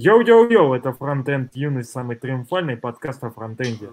Йоу-йоу-йоу, это фронтенд юность, самый триумфальный подкаст о фронтенде.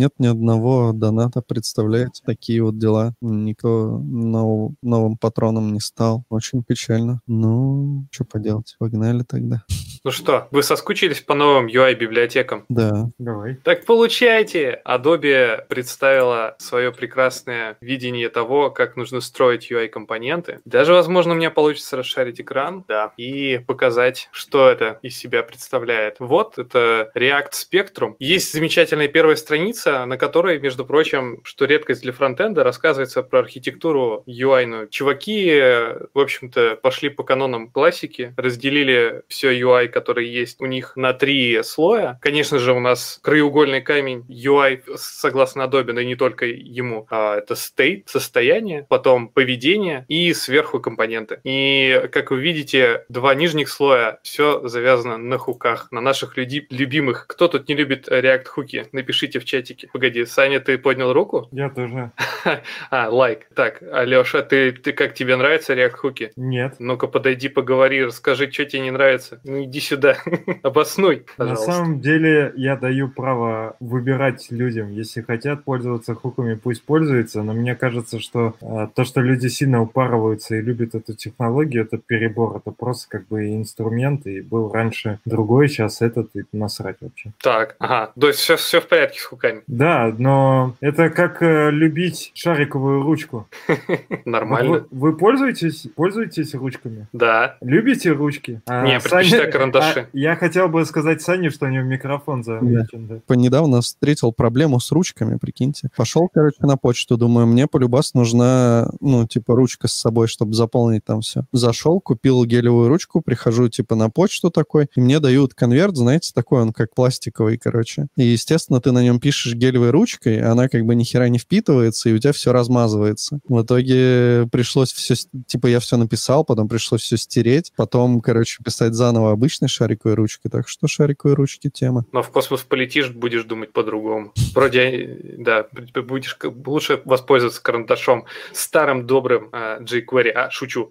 Нет ни одного доната, представляете? Такие вот дела. Никто нов- новым патроном не стал. Очень печально. Ну, что поделать, погнали тогда. Ну что, вы соскучились по новым UI-библиотекам? Да, Давай. Так получайте! Adobe представила свое прекрасное видение того, как нужно строить UI-компоненты. Даже, возможно, у меня получится расшарить экран, да, и показать, что это из себя представляет. Вот, это React Spectrum. Есть замечательная первая страница, на которой, между прочим, что редкость для фронтенда, рассказывается про архитектуру UI-ную. Чуваки, э, в общем-то, пошли по канонам классики, разделили все UI, который есть у них на три слоя. Конечно же, у нас краеугольный камень UI, согласно Adobe, но и не только ему. А, это state, состояние, потом поведение и сверху компоненты. И, как вы видите, два нижних слоя, все завязано на хуках, на наших люди- любимых. Кто тут не любит React хуки? Напишите в чатике. Погоди, Саня, ты поднял руку? Я тоже. А, лайк. Так, Алеша, ты, ты как тебе нравятся React хуки? Нет. Ну-ка, подойди, поговори, расскажи, что тебе не нравится. Ну, иди сюда, обоснуй, На пожалуйста. самом деле я даю право выбирать людям. Если хотят пользоваться хуками, пусть пользуются. Но мне кажется, что э, то, что люди сильно упарываются и любят эту технологию, это перебор. Это просто как бы инструмент. И был раньше другой, сейчас этот, и насрать вообще. Так, ага, то есть все, все в порядке с хуками. Да, но это как э, любить шариковую ручку. Нормально. Вы, вы пользуетесь, пользуетесь ручками? Да. Любите ручки? А, Не, предпочитаю карандаши. а, я хотел бы сказать Сане, что у него микрофон замечен. Да. Недавно встретил проблему с ручками, прикиньте. Пошел, короче, на почту, думаю, мне полюбас нужна, ну, типа, ручка с собой, чтобы заполнить там все. Зашел, купил гелевую ручку, прихожу, типа, на почту такой, и мне дают конверт, знаете, такой он, как пластиковый, короче. И, естественно, ты на нем пишешь гелевой ручкой, она как бы ни хера не впитывается, и у тебя все размазывается. В итоге пришлось все, типа, я все написал, потом пришлось все стереть, потом, короче, писать заново обычной шариковой ручкой, так что шариковой ручки тема. Но в космос полетишь, будешь думать по-другому. Вроде, да, б- будешь лучше воспользоваться карандашом старым добрым э, jQuery. А, шучу.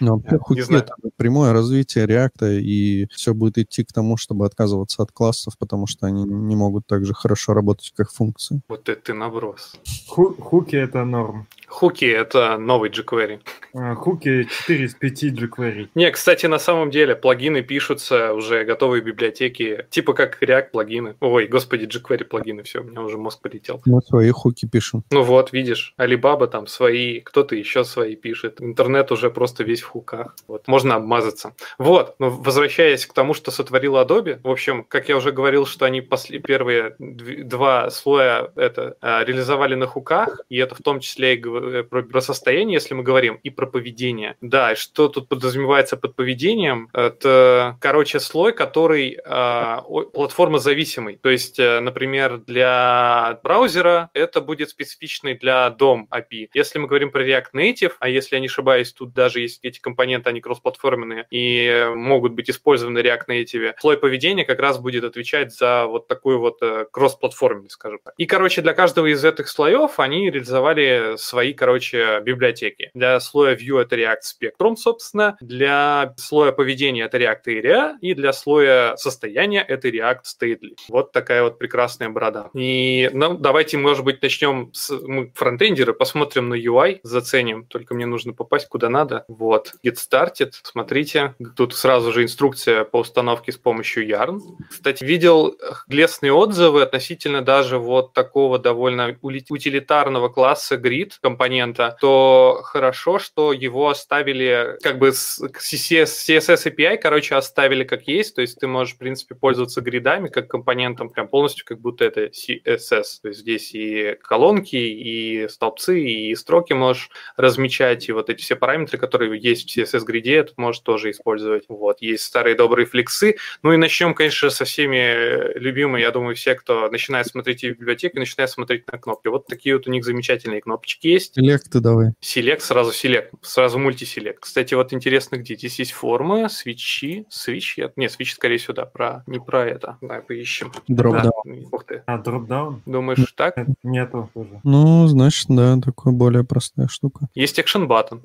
Ну, вообще, Не знаю. прямое развитие реакта, и все будет идти к тому, чтобы отказываться от классов, потому что они не могут так же хорошо работать, как функции. Вот это ты наброс. Ху- хуки это норм. Хуки — это новый jQuery. А, Хуки 4 из 5 jQuery. Не, кстати, на самом деле плагины пишутся уже готовые библиотеки, типа как React плагины. Ой, господи, jQuery плагины, все, у меня уже мозг полетел. Мы свои хуки пишем. Ну вот, видишь, Alibaba там свои, кто-то еще свои пишет. Интернет уже просто весь в хуках. Вот, можно обмазаться. Вот, но возвращаясь к тому, что сотворила Adobe, в общем, как я уже говорил, что они после, первые дв- два слоя это а, реализовали на хуках, и это в том числе и про, про состояние, если мы говорим, и про поведение. Да, что тут подразумевается под поведением? Это, короче, слой, который а, о- платформозависимый. То есть, э, например, для браузера это будет специфичный для DOM API. Если мы говорим про React Native, а если я не ошибаюсь, тут даже есть эти компоненты, они кроссплатформенные и э, могут быть использованы React Native, слой поведения как раз будет отвечать за вот такую вот э, кроссплатформенность, скажем так. И, короче, для каждого из этих слоев они реализовали свои свои, короче, библиотеки. Для слоя Vue это React Spectrum, собственно, для слоя поведения это React Area, и для слоя состояния это React Stately. Вот такая вот прекрасная борода. И ну, давайте, может быть, начнем с мы фронтендеры, посмотрим на UI, заценим. Только мне нужно попасть куда надо. Вот. Get started. Смотрите. Тут сразу же инструкция по установке с помощью Yarn. Кстати, видел лестные отзывы относительно даже вот такого довольно утилитарного класса grid компонента, то хорошо, что его оставили как бы с CSS API, короче, оставили как есть, то есть ты можешь, в принципе, пользоваться гридами как компонентом прям полностью, как будто это CSS. То есть здесь и колонки, и столбцы, и строки можешь размечать, и вот эти все параметры, которые есть в CSS-гриде, тут можешь тоже использовать. Вот, есть старые добрые флексы. Ну и начнем, конечно, со всеми любимыми, я думаю, все, кто начинает смотреть в библиотеку, начинает смотреть на кнопки. Вот такие вот у них замечательные кнопочки есть. Селекты давай. Селект, сразу селект, сразу мультиселект. Кстати, вот интересно, где здесь есть формы, свечи, свич, нет, свич скорее сюда, про, не про это. Давай поищем. Дропдаун. Да. Ух ты. А, дропдаун? Думаешь, так? Нету. Ну, значит, да, такая более простая штука. Есть action button.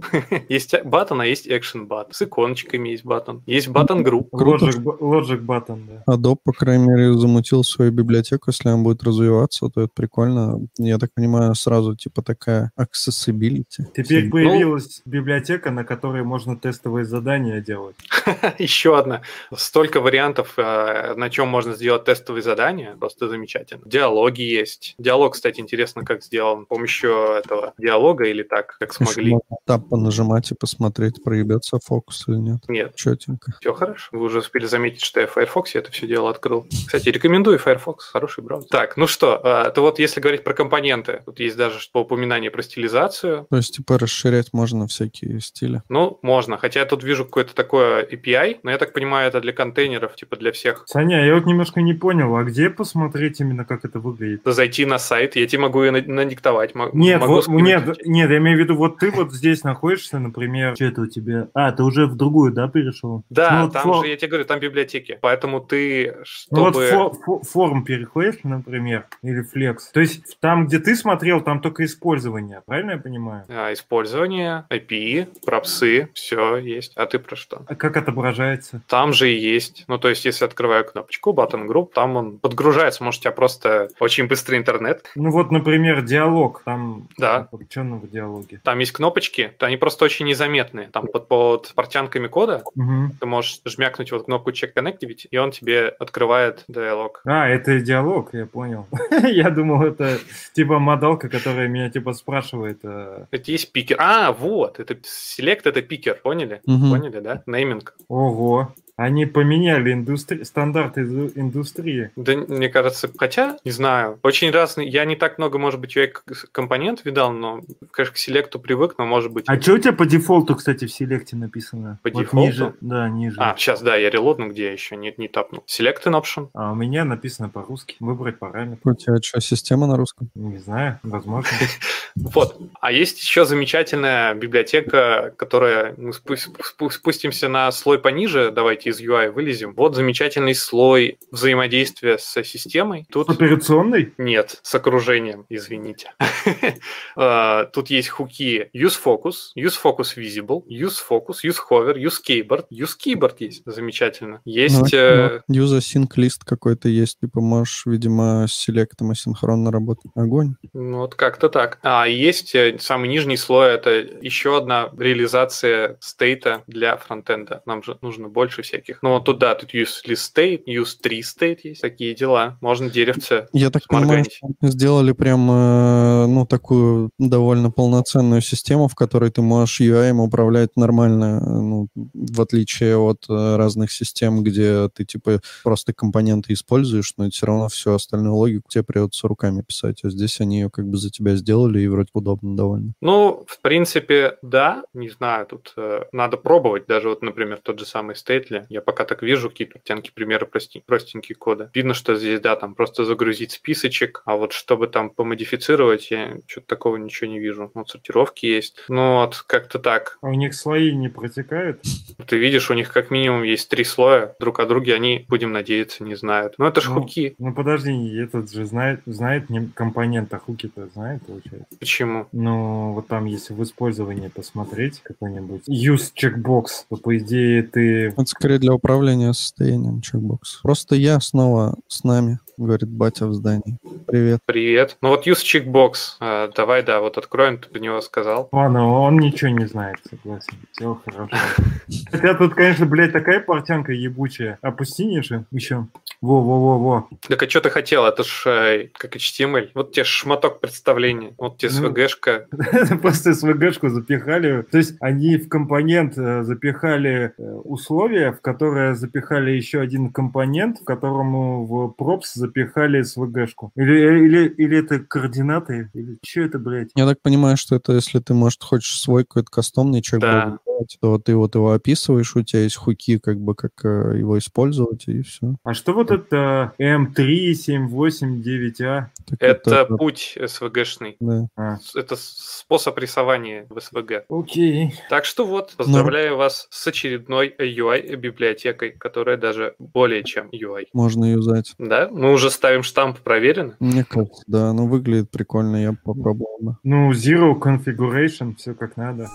есть button, а есть action button. С иконочками есть button. Есть button group. Круто. Logic, button, да. Adobe, по крайней мере, замутил свою библиотеку. Если он будет развиваться, то это прикольно. Я так понимаю, сразу типа такая accessibility. Теперь Ну- появилась библиотека, на которой можно тестовые задания делать. Еще одна. Столько вариантов, э, на чем можно сделать тестовые задания. Просто замечательно. Диалоги есть. Диалог, кстати, интересно, как сделан. С помощью этого диалога или так, как смогли. Тап понажимать и посмотреть, проебется фокус или нет. Нет, Четенько. все хорошо. Вы уже успели заметить, что я в Firefox это все дело открыл. Кстати, рекомендую Firefox, хороший браузер. Так, ну что, э, то вот если говорить про компоненты, тут есть даже по упоминание про стилизацию. То есть, типа, расширять можно всякие стили. Ну, можно. Хотя я тут вижу какое-то такое API, но я так понимаю, это для контейнеров, типа для всех. Саня, я вот немножко не понял, а где посмотреть именно, как это выглядит? Зайти на сайт, я тебе могу и на- надиктовать. мо- Нет, могу вот- нет, нет, я имею в виду, вот ты вот здесь находишься, например, что это у тебя? А, ты уже в другую, да, перешел? Да, Ну, вот там фо- же, я тебе говорю, там библиотеки. Поэтому ты, Ну вот чтобы... фо- фо- форм переходишь, например, или флекс. То есть там, где ты смотрел, там только использование, правильно я понимаю? а, Использование, API, пропсы, все есть. А ты про что? А как отображается? Там же и есть. Ну, то есть, если открываю кнопочку Button Group, там он подгружается. Может, у тебя просто очень быстрый интернет. Ну вот, например, диалог, там Да. что в диалоге? Там есть кнопочки, то они просто очень незаметные. Там под, под портянками кода Мгм. ты можешь жмякнуть вот кнопку Check Connectivity, и он тебе открывает диалог. А, это диалог, я понял. Я думал, это типа модалка, которая меня типа спрашивает. Э, Это есть пикер. А, вот, это Select, это пикер, поняли? Мгм. Поняли, да? Нейминг. Ого, они поменяли индустри... стандарты индустрии. Да, мне кажется, хотя, не знаю, очень разный. Я не так много, может быть, UI-компонент видал, но, конечно, к селекту привык, но, может быть... А что у тебя по дефолту, кстати, в селекте написано? По Вот дефолту? ниже, да, ниже. А, сейчас, да, я релодну, где я еще не, не тапнул. Select an option. А у меня написано по-русски. Выбрать параметр. У тебя что, система на русском? Не знаю, возможно. Вот. А есть еще замечательная библиотека, которая... Мы спу- спустимся на слой пониже, давайте из UI вылезем. Вот замечательный слой взаимодействия со системой. Тут... Операционный? Нет, с окружением, извините. А, Тут есть хуки Use Focus, Use Focus Visible, Use Focus, Use Hover, Use Keyboard. Use Keyboard есть, замечательно. Есть... User sync лист какой-то есть, типа можешь, видимо, с селектом асинхронно работать. Огонь. Ну, вот как-то так. А есть э, самый нижний слой, это еще одна реализация стейта для фронтенда. Нам же нужно больше всяких. Ну, вот тут, да, тут use list state, use tree state есть. Такие дела. Можно деревце Я так понимаю, сделали прям, э, ну, такую довольно полноценную систему, в которой ты можешь UI управлять нормально, э, ну, в отличие от э, разных систем, где ты, типа, просто компоненты используешь, но все равно всю остальную логику тебе придется руками писать. А здесь они ее как бы за тебя сделали, и вроде удобно довольно. Ну, в принципе, да, не знаю, тут э, надо пробовать. Даже вот, например, тот же самый Stately. Я пока так вижу какие-то оттенки, примеры прости- простенькие кода. Видно, что здесь, да, там просто загрузить списочек, а вот чтобы там помодифицировать, я что-то такого ничего не вижу. Вот сортировки есть. Ну вот, как-то так. А у них слои не протекают? Ты видишь, у них как минимум есть три слоя, друг о друге они, будем надеяться, не знают. Ну это ж Ну, хуки. Ну подожди, этот же знает, знает не компонент, а хуки-то знает, получается. Почему? Ну, вот там, если в использовании посмотреть какой-нибудь use checkbox, то, по идее, ты... Скорее для управления состоянием чекбокс. Просто я снова с нами, говорит батя в здании. Привет. Привет. Ну вот use checkbox. А, давай, да, вот откроем, ты про него сказал. Ладно, он ничего не знает, согласен. Все хорошо. Хотя тут, конечно, блядь, такая портянка ебучая. Опусти ниже еще. Во-во-во-во. Так а что ты хотел? Это ж э, как HTML. Вот тебе шматок представления. Вот тебе Ну, SVG-шка. Просто SVG-шку запихали. То есть они в компонент э, запихали э, условия, в которое запихали еще один компонент, в которому в props запихали SVG-шку. Или, или, или это координаты? Или что это, блядь? Я так понимаю, что это если ты, может, хочешь свой какой-то кастомный чекбокс Да. сделать, то ты вот его описываешь, у тебя есть хуки, как бы, как э, его использовать, и все. А что вот это M3, 7.8, 9A? Это путь SVG-шный. да. А, Это способ рисования в SVG. окей. Так что вот, поздравляю вас с очередной UI-библиотекой, которая даже более чем UI. Можно юзать. Да? Мы уже ставим штамп проверено. Мне кажется, да, ну выглядит прикольно, я попробовал. Ну, Zero Configuration, все как надо.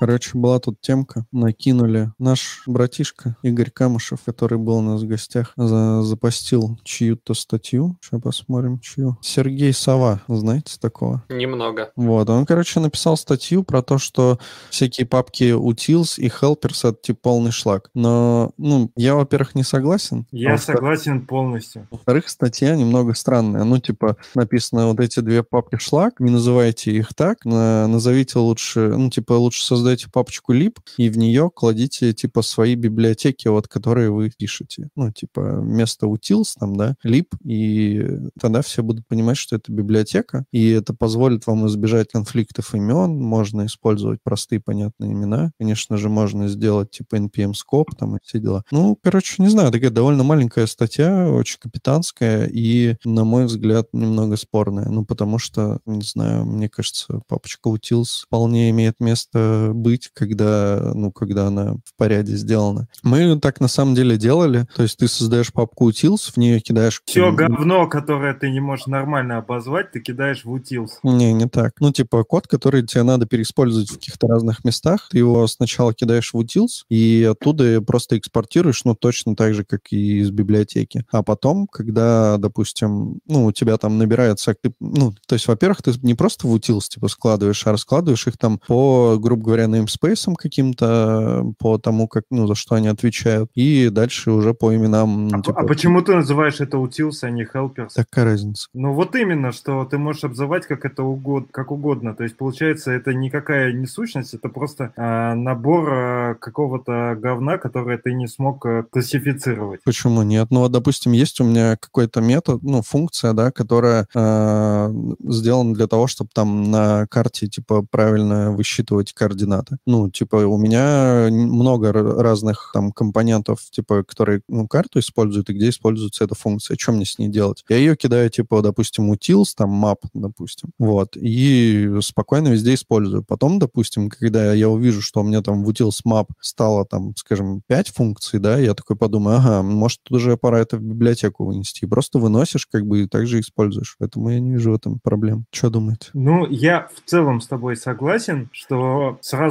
Короче, была тут темка. Накинули. Наш братишка Игорь Камышев, который был у нас в гостях, за- запостил чью-то статью. Сейчас посмотрим, чью. Сергей Сова, знаете такого? Немного. Вот, он, короче, написал статью про то, что всякие папки utils и helpers — это типа полный шлак. Но, ну, я, во-первых, не согласен. а Я во-вторых- согласен полностью. во-вторых, статья немного странная. Ну, типа, написано вот эти две папки шлак, не называйте их так, на- назовите лучше, ну, типа, лучше создайте папочку lib, и в нее кладите, типа, свои библиотеки, вот, которые вы пишете. Ну, типа, вместо utils там, да, lib, и тогда все будут понимать, что это библиотека, и это позволит вам избежать конфликтов имен, можно использовать простые понятные имена, конечно же, можно сделать, типа, npm-scope, там, и все дела. Ну, короче, не знаю, такая довольно маленькая статья, очень капитанская, и, на мой взгляд, немного спорная. Ну, потому что, не знаю, мне кажется, папочка utils вполне имеет место быть, когда, ну, когда она в порядке сделана. Мы так на самом деле делали, то есть ты создаешь папку utils, в нее кидаешь... Все говно, которое ты не можешь нормально обозвать, ты кидаешь в utils. Не, не так. Ну, типа, код, который тебе надо переиспользовать в каких-то разных местах, ты его сначала кидаешь в utils, и оттуда просто экспортируешь, ну, точно так же, как и из библиотеки. А потом, когда, допустим, ну, у тебя там набирается, ну, то есть, во-первых, ты не просто в utils, типа, складываешь, а раскладываешь их там по, грубо говоря, namespace каким-то, по тому, как, ну, за что они отвечают, и дальше уже по именам, ну, А, типа, а почему ты называешь это utils, а не helpers? такая разница. Ну вот именно, что ты можешь обзывать как это угодно, как угодно. То есть получается это никакая не сущность, это просто а, набор а, какого-то говна, которое ты не смог а, классифицировать. Почему нет? Ну, вот, допустим, есть у меня какой-то метод, ну, функция, да, которая э, сделана для того, чтобы там на карте, типа, правильно высчитывать координаты. Ну, типа, у меня много разных там компонентов, типа, которые, ну, карту используют, и где используется эта функция. Что мне с ней делать? Я ее кидаю, типа, допустим, utils, там, map, допустим, вот, и спокойно везде использую. Потом, допустим, когда я увижу, что у меня там в utils map стало, там, скажем, 5 функций, да, я такой подумаю, ага, может, тут уже пора это в библиотеку вынести. И просто выносишь, как бы, и также используешь. Поэтому я не вижу в этом проблем. Что думаете? Ну, я в целом с тобой согласен, что сразу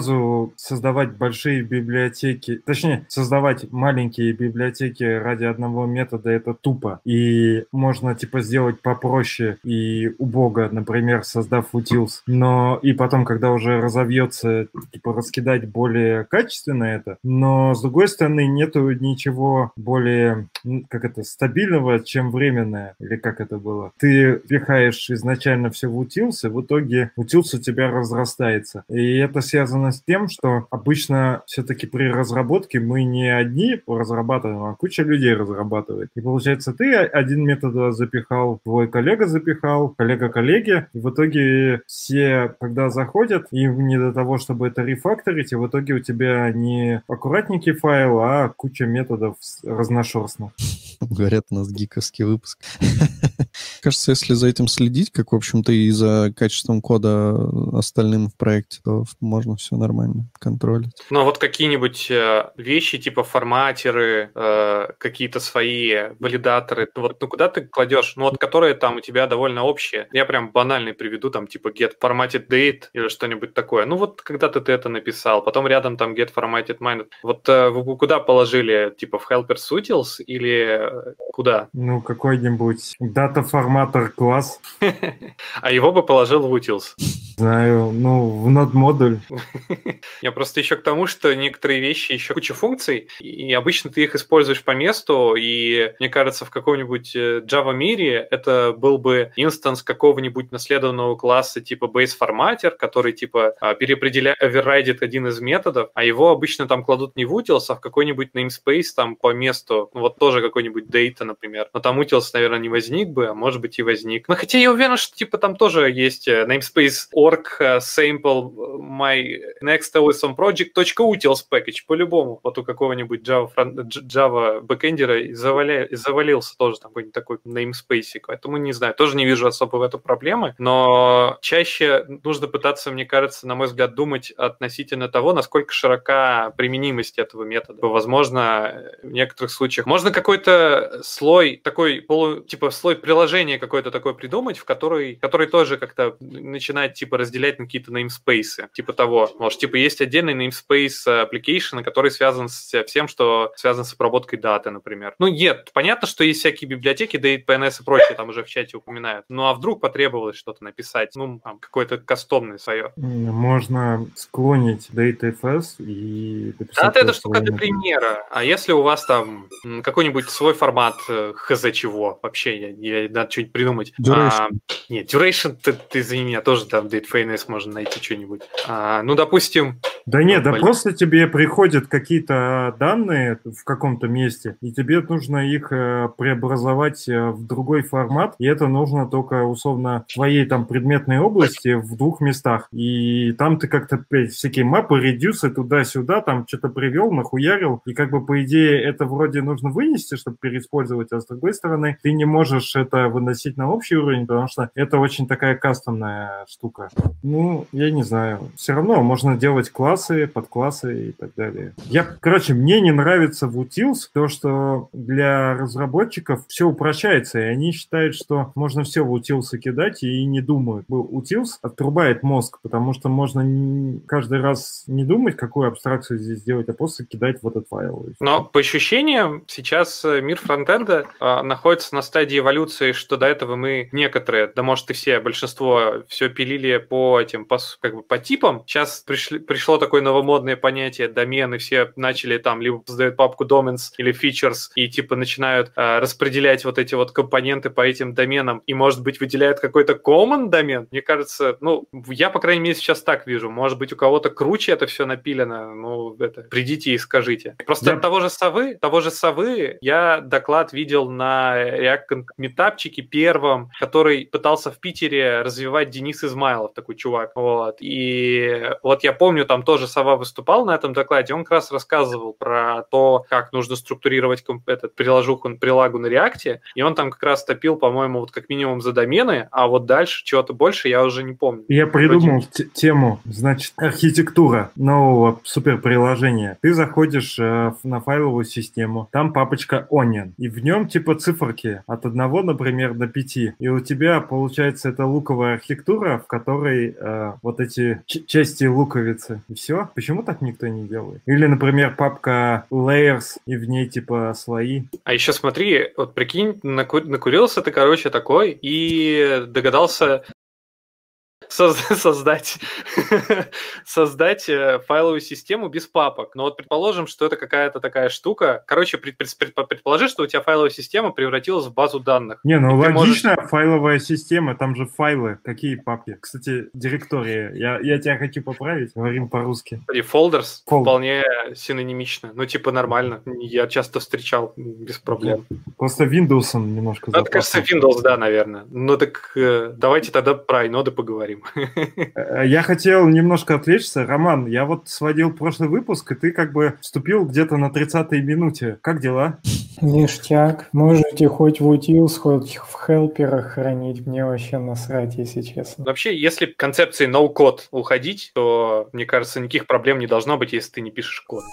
создавать большие библиотеки, точнее, создавать маленькие библиотеки ради одного метода это тупо. И можно, типа, сделать попроще и убого, например, создав utils. Но и потом, когда уже разовьется, типа, раскидать более качественно это. Но, с другой стороны, нету ничего более, как это, стабильного, чем временное. Или как это было? Ты пихаешь изначально все в utils, и в итоге utils у тебя разрастается. И это связано связано с тем, что обычно все-таки при разработке мы не одни разрабатываем, а куча людей разрабатывает. И получается, ты один метод запихал, твой коллега запихал, коллега коллеги, и в итоге все, когда заходят, им не до того, чтобы это рефакторить, и в итоге у тебя не аккуратненький файл, а куча методов разношерстных. Говорят, у нас гиковский выпуск. Кажется, если за этим следить, как, в общем-то, и за качеством кода остальным в проекте, то можно все нормально контролить. Ну, а вот какие-нибудь э, вещи, типа форматеры, э, какие-то свои валидаторы, вот ну куда ты кладешь? Ну, вот которые там у тебя довольно общие. Я прям банальный приведу, там, типа get formatted date или что-нибудь такое. Ну, вот когда-то ты это написал, потом рядом там get formatted minded. Вот э, вы куда положили? Типа в helpers utils или куда? Ну, какой-нибудь дата форматор класс. А его бы положил в utils. Знаю, ну, в модуль. Я просто еще к тому, что некоторые вещи еще куча функций, и обычно ты их используешь по месту, и мне кажется, в каком-нибудь э, Java мире это был бы инстанс какого-нибудь наследованного класса типа base formatter, который типа а, переопределяет, оверрайдит один из методов, а его обычно там кладут не в utils, а в какой-нибудь namespace там по месту, ну, вот тоже какой-нибудь data, например. Но там utils, наверное, не возник бы, а может быть и возник. Но хотя я уверен, что типа там тоже есть э, namespace org uh, sample my next awesome project .utils package по-любому. Вот у какого-нибудь Java, Java бэкэндера заваля, завалился тоже там какой-нибудь такой namespace. Поэтому не знаю, тоже не вижу особо в этом проблемы. Но чаще нужно пытаться, мне кажется, на мой взгляд, думать относительно того, насколько широка применимость этого метода. Возможно, в некоторых случаях можно какой-то слой, такой полу, типа слой приложения какой-то такой придумать, в который, который тоже как-то начинает типа разделять на какие-то namespace, типа того. Может, типа есть отдельный namespace application, который связан с всем, что связано с обработкой даты, например. Ну, нет, понятно, что есть всякие библиотеки, DatePNS и прочее, там уже в чате упоминают. Ну, а вдруг потребовалось что-то написать, ну, там, какое-то кастомное свое. Можно склонить DateFS и Да, это штука для примера. А если у вас там какой-нибудь свой формат э, хз чего, вообще, я, я, надо что-нибудь придумать. Duration. А, нет, duration, ты, ты извини меня, тоже там DateFNS можно найти что-нибудь. А, ну, допустим... Да нет, да просто тебе приходят какие-то данные в каком-то месте, и тебе нужно их э, преобразовать э, в другой формат, и это нужно только, условно, в твоей там предметной области в двух местах. И там ты как-то всякие мапы, редюсы туда-сюда, там что-то привел, нахуярил, и как бы по идее это вроде нужно вынести, чтобы переиспользовать, а с другой стороны ты не можешь это выносить на общий уровень, потому что это очень такая кастомная штука. Ну, я не знаю. Все равно можно делать классы, подклассы и так далее. Я, короче, мне не нравится в Utils то, что для разработчиков все упрощается, и они считают, что можно все в Utils кидать и не думают. Utils отрубает мозг, потому что можно каждый раз не думать, какую абстракцию здесь сделать, а просто кидать в этот файл. Но по ощущениям сейчас э, мир фронтенда э, находится на стадии эволюции, что до этого мы некоторые, да может и все, большинство все пилили по этим, по, как бы по типам. Сейчас пришли, пришло такое новомодное понятие домены, все начали там либо создают папку domains или features и типа начинают э, распределять вот эти вот компоненты по этим доменам и может быть выделяют какой-то common домен. Мне кажется, ну я по крайней мере сейчас так вижу. Может быть у кого-то круче это все напилено. Ну это придите и скажите. Просто от того же совы, того же совы я доклад видел на React метапчике первом, который пытался в Питере развивать Денис Измайлов, такой чувак. Вот. И вот я помню, там тоже сова выступал на этом докладе, он как раз рассказывал про то, как нужно структурировать этот приложуху, прилагу на React, и он там как раз топил, по-моему, вот как минимум за домены, а вот дальше чего-то больше я уже не помню. Я придумал те- тему, значит, архитектура нового суперприложения. Ты заходишь э, на файловую систему, там папочка Onion, и в нем типа циферки от одного, например, до пяти. И у тебя получается это луковая архитектура, в которой э, вот эти части луковицы. Все. Почему так никто не делает? Или, например, папка layers, и в ней типа слои. А еще смотри, вот прикинь, наку- накурился ты, короче, такой и догадался создать, создать э, файловую систему без папок. Но вот предположим, что это какая-то такая штука. Короче, пред- пред- пред- предположи, что у тебя файловая система превратилась в базу данных. Не, ну ты можешь- логично, файловая система, там же файлы, какие папки. Кстати, директория, я, я тебя хочу поправить, говорим по-русски. И folders Fold. вполне синонимично. Ну, типа нормально. Я часто встречал без проблем. Просто Windows немножко Ну, это, кажется. Windows, да, наверное. Ну так э, давайте тогда про иноды поговорим. Э, Я хотел немножко отвлечься. Роман, я вот сводил прошлый выпуск, и ты как бы вступил где-то на 30-й минуте. Как дела? Ништяк. Можете хоть в утилс, хоть в хелперах хранить. Мне вообще насрать, если честно. Вообще, если концепции no-code уходить, то, мне кажется, никаких проблем не должно быть, если ты не пишешь код.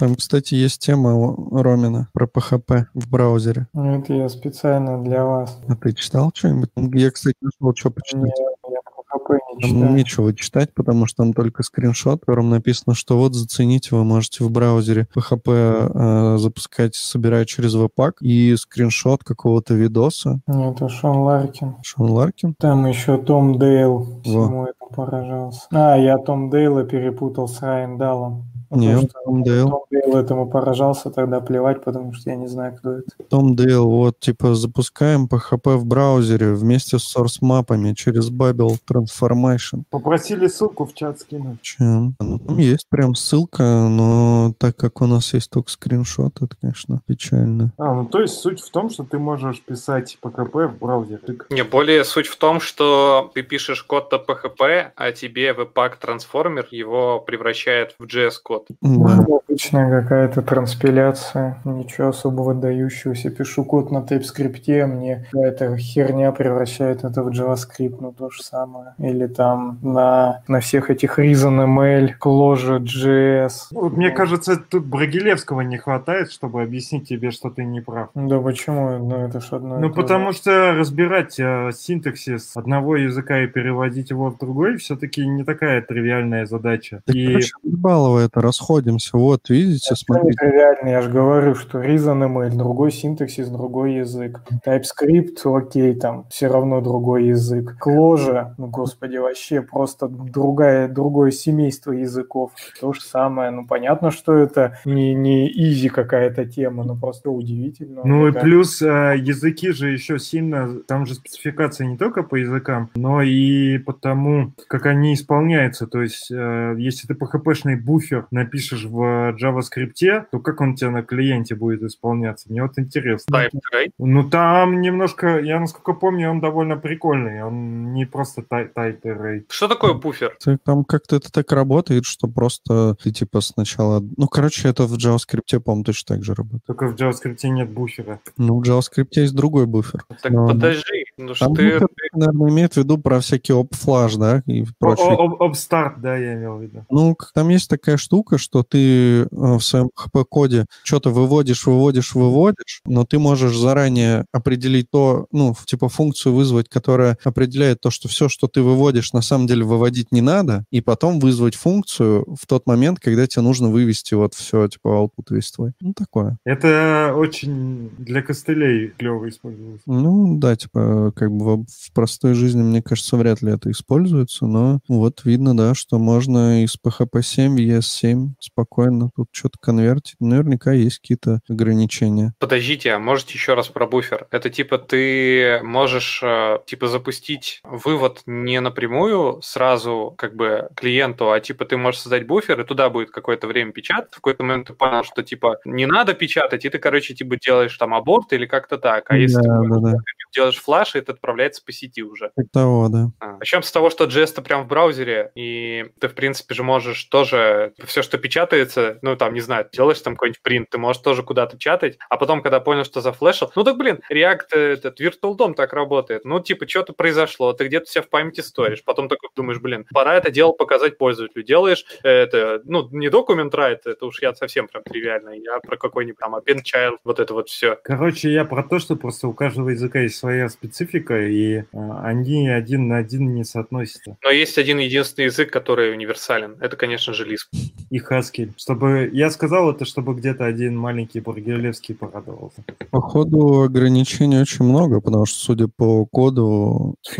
Там, кстати, есть тема у Ромина про PHP в браузере. Ну, Это я специально для вас. А ты читал что-нибудь? Я, кстати, нашел, что почитать. я PHP не Там читаю. нечего читать, потому что там только скриншот, в котором написано, что вот зацените, вы можете в браузере PHP э, запускать, собирать через веб-пак, и скриншот какого-то видоса. Нет, это Шон Ларкин. Шон Ларкин? Там еще Том Дейл всему этому поражался. А, я Том Дейла перепутал с Райан Даллом. Не, Том Дейл. Том Дейл этому поражался, тогда плевать, потому что я не знаю, кто это. Том Дейл, вот, типа, запускаем PHP в браузере вместе с source-мапами через Babel Transformation. Попросили ссылку в чат скинуть. Чем? Ну, там есть прям ссылка, но так как у нас есть только скриншот, это, конечно, печально. А, ну то есть суть в том, что ты можешь писать PHP в браузере. Не, более суть в том, что ты пишешь код на PHP, а тебе Webpack Transformer его превращает в JS-код. Да. Обычная какая-то транспиляция, ничего особо выдающегося. Пишу код на TypeScript, а мне какая-то херня превращает это в JavaScript, ну то же самое. Или там на, на всех этих ReasonML, Clojure.js. Ну, вот мне кажется, тут Брагилевского не хватает, чтобы объяснить тебе, что ты не прав. Да почему? Ну это ж одно Ну, то же. потому что разбирать э, синтаксис одного языка и переводить его в другой все-таки не такая тривиальная задача. Так, И короче, это расходимся. Вот, видите, Это смотрите. реально, я же говорю, что ReasonML, другой синтаксис, другой язык. TypeScript, окей, там все равно другой язык. Clojure, ну господи, вообще просто другая, другое семейство языков. То же самое. Ну понятно, что это не, не изи какая-то тема, но просто удивительно. Ну и плюс э, языки же еще сильно, там же спецификация не только по языкам, но и по тому, как они исполняются. То есть, э, если ты PHP-шный буфер напишешь в JavaScript, то как он у тебя на клиенте будет исполняться? Мне вот интересно. Type Tray. Ну там немножко, я насколько помню, он довольно прикольный. Он не просто type array. Что такое буфер? Там как-то это так работает, что просто ты типа сначала... Ну, короче, это в JavaScript, по-моему, точно так же работает. Только в JavaScript нет буфера. Ну, в JavaScript есть другой буфер. Так Но- подожди, ну что Там ты... наверное, имеет в виду про всякие оп-флаш, да, и прочее. Обстарт, да, я имел в виду. Ну, там есть такая штука, что ты э, в своем HP-коде что-то выводишь, выводишь, выводишь, но ты можешь заранее определить то, ну, в- типа функцию вызвать, которая определяет то, что все, что ты выводишь, на самом деле выводить не надо, и потом вызвать функцию в тот момент, когда тебе нужно вывести вот все, типа, output весь твой. Ну, такое. Это очень для костылей клево используется. Ну, да, типа, как бы в, простой жизни, мне кажется, вряд ли это используется, но вот видно, да, что можно из PHP 7 в ES7 спокойно тут что-то конвертить. Наверняка есть какие-то ограничения. Подождите, а можете еще раз про буфер? Это типа ты можешь э, типа запустить вывод не напрямую сразу как бы клиенту, а типа ты можешь создать буфер, и туда будет какое-то время печатать. В какой-то момент ты понял, что типа не надо печатать, и ты, короче, типа делаешь там аборт или как-то так. А если Да, ты да, да. делаешь флаш, это отправляется по сети уже. Типа Того, да. А. Начнем с того, что JS-то прям в браузере, и ты, в принципе, же можешь тоже все, что печатается, ну, там, не знаю, делаешь там какой-нибудь принт, ты можешь тоже куда-то чатать, а потом, когда понял, что зафлешил, ну, так, блин, React, э, этот, Virtual DOM так работает, ну, типа, что-то произошло, ты где-то себя в памяти сторишь, потом такой думаешь, блин, пора это дело показать пользователю, делаешь э, это, ну, не документ write, это уж я совсем прям тривиально, я про какой-нибудь там append child, вот это вот все. Короче, я про то, что просто у каждого языка есть своя специфика, специфика, и а, они один на один не соотносятся. Но есть один единственный язык, который универсален. Это, конечно же, Lisp. И Haskell. Чтобы... Я сказал это, чтобы где-то один маленький Бургелевский порадовался. Походу ограничений очень много, потому что, судя по коду,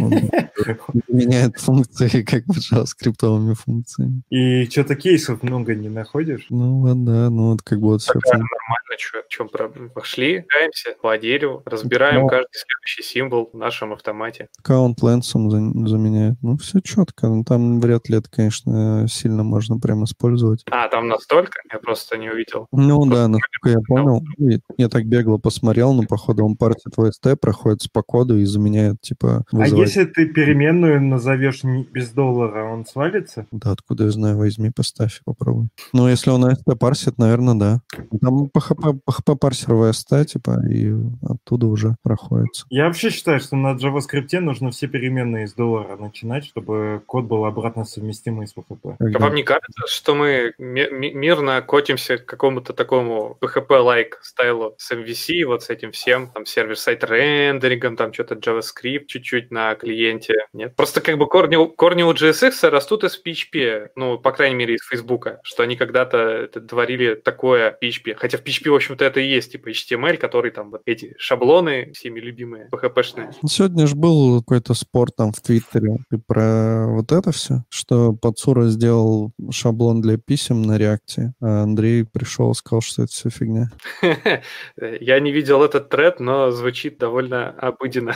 меняет функции как бы JavaScript функциями. И что-то кейсов много не находишь? Ну да, ну вот как бы вот все. Нормально, чё, в чем проблема? Пошли, играемся по дереву, разбираем Ну. каждый следующий символ в нашем автомате. Аккаунт лэнсом за- заменяет. Ну, все четко. Ну, там вряд ли это, конечно, сильно можно прям использовать. А, там настолько? Я просто не увидел. Ну да, насколько я понял. Я так бегло посмотрел, но походу он партит VST, проходит по коду и заменяет, типа, А вызывает. если ты переменную назовешь не без доллара, он свалится? Да, откуда я знаю, возьми, поставь, попробуй. Ну, если он AST парсит, наверное, да. Там PHP, PHP парсер VST, типа, и оттуда уже проходится. Я вообще считаю, что на JavaScript нужно все переменные из доллара начинать, чтобы код был обратно совместимый с PHP. А вам не кажется, что мы ми- ми- мирно котимся к какому-то такому PHP-like стайлу с MVC, вот с этим всем, там, сервер-сайт рендерингом, там, что-то JavaScript чуть-чуть на клиенте, нет? Просто как бы корни, у- корни у JSX растут из PHP, ну, по крайней мере, из Facebook, что они когда-то творили такое PHP. Хотя в PHP, в общем-то, это и есть, типа, HTML, который там вот эти шаблоны, всеми любимые, PHP-шные. Сегодня же был какой-то спор там в Твиттере и про вот это все, что Пацура сделал шаблон для писем на реакте, а Андрей пришел и сказал, что это все фигня. Я не видел этот тред, но звучит довольно обыденно.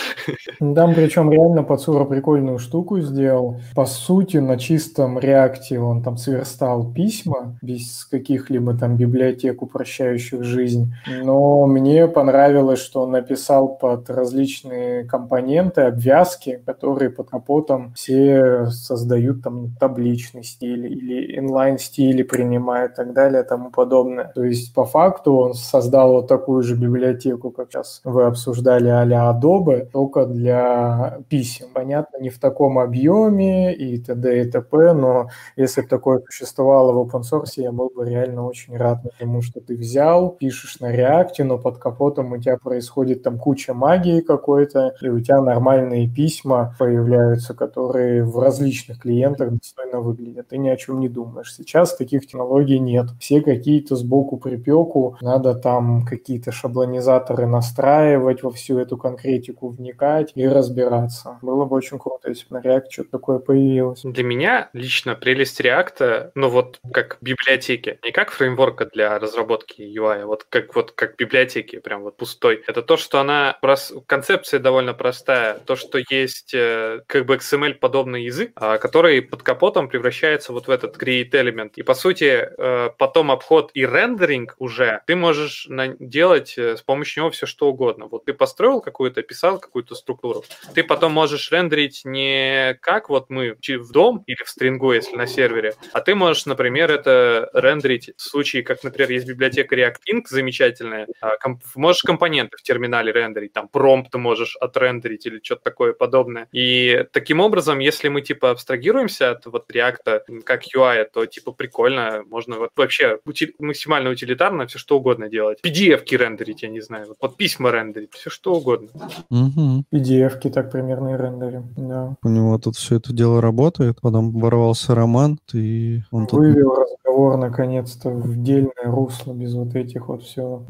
Там причем реально Пацура прикольную штуку сделал. По сути, на чистом реакте он там сверстал письма без каких-либо там библиотек, упрощающих жизнь. Но мне понравилось, что он написал под различные компоненты, обвязки, которые под капотом все создают там табличный стиль или inline стили принимают и так далее и тому подобное. То есть по факту он создал вот такую же библиотеку, как сейчас вы обсуждали а-ля Adobe, только для писем. Понятно, не в таком объеме и т.д. и т.п., но если бы такое существовало в open source, я был бы реально очень рад, потому что ты взял, пишешь на реакте, но под капотом у тебя происходит там куча магии какой-то, и у тебя нормальные письма появляются, которые в различных клиентах достойно выглядят. Ты ни о чем не думаешь. Сейчас таких технологий нет. Все какие-то сбоку припеку, надо там какие-то шаблонизаторы настраивать, во всю эту конкретику вникать и разбираться. Было бы очень круто, если бы на React что-то такое появилось. Для меня лично прелесть React, ну вот как библиотеки, не как фреймворка для разработки UI, а вот как вот как библиотеки, прям вот пустой. Это то, что она прос- концепция довольно простая, то, что есть э, как бы XML-подобный язык, а, который под капотом превращается вот в этот create element. И по сути э, потом обход и рендеринг уже ты можешь делать э, с помощью него все что угодно. Вот ты построил какую-то, писал какую-то структуру, ты потом можешь рендерить не как вот мы в дом или в стрингу, если на сервере, а ты можешь, например, это рендерить в случае, как, например, есть библиотека React Inc. замечательная, а, можешь компоненты в терминале рендерить, там промпт можешь отрендерить или что-то такое подобное. И таким образом, если мы типа абстрагируемся от вот React как UI, то типа прикольно, можно вот вообще ути- максимально утилитарно все что угодно делать. PDF-ки рендерить, я не знаю, вот, вот письма рендерить, все что угодно. Мгм. PDF-ки так примерно и рендерим. Да. У него тут все это дело работает, потом ворвался Роман, и он тут... Вывел разговор наконец-то в дельное русло без вот этих вот все.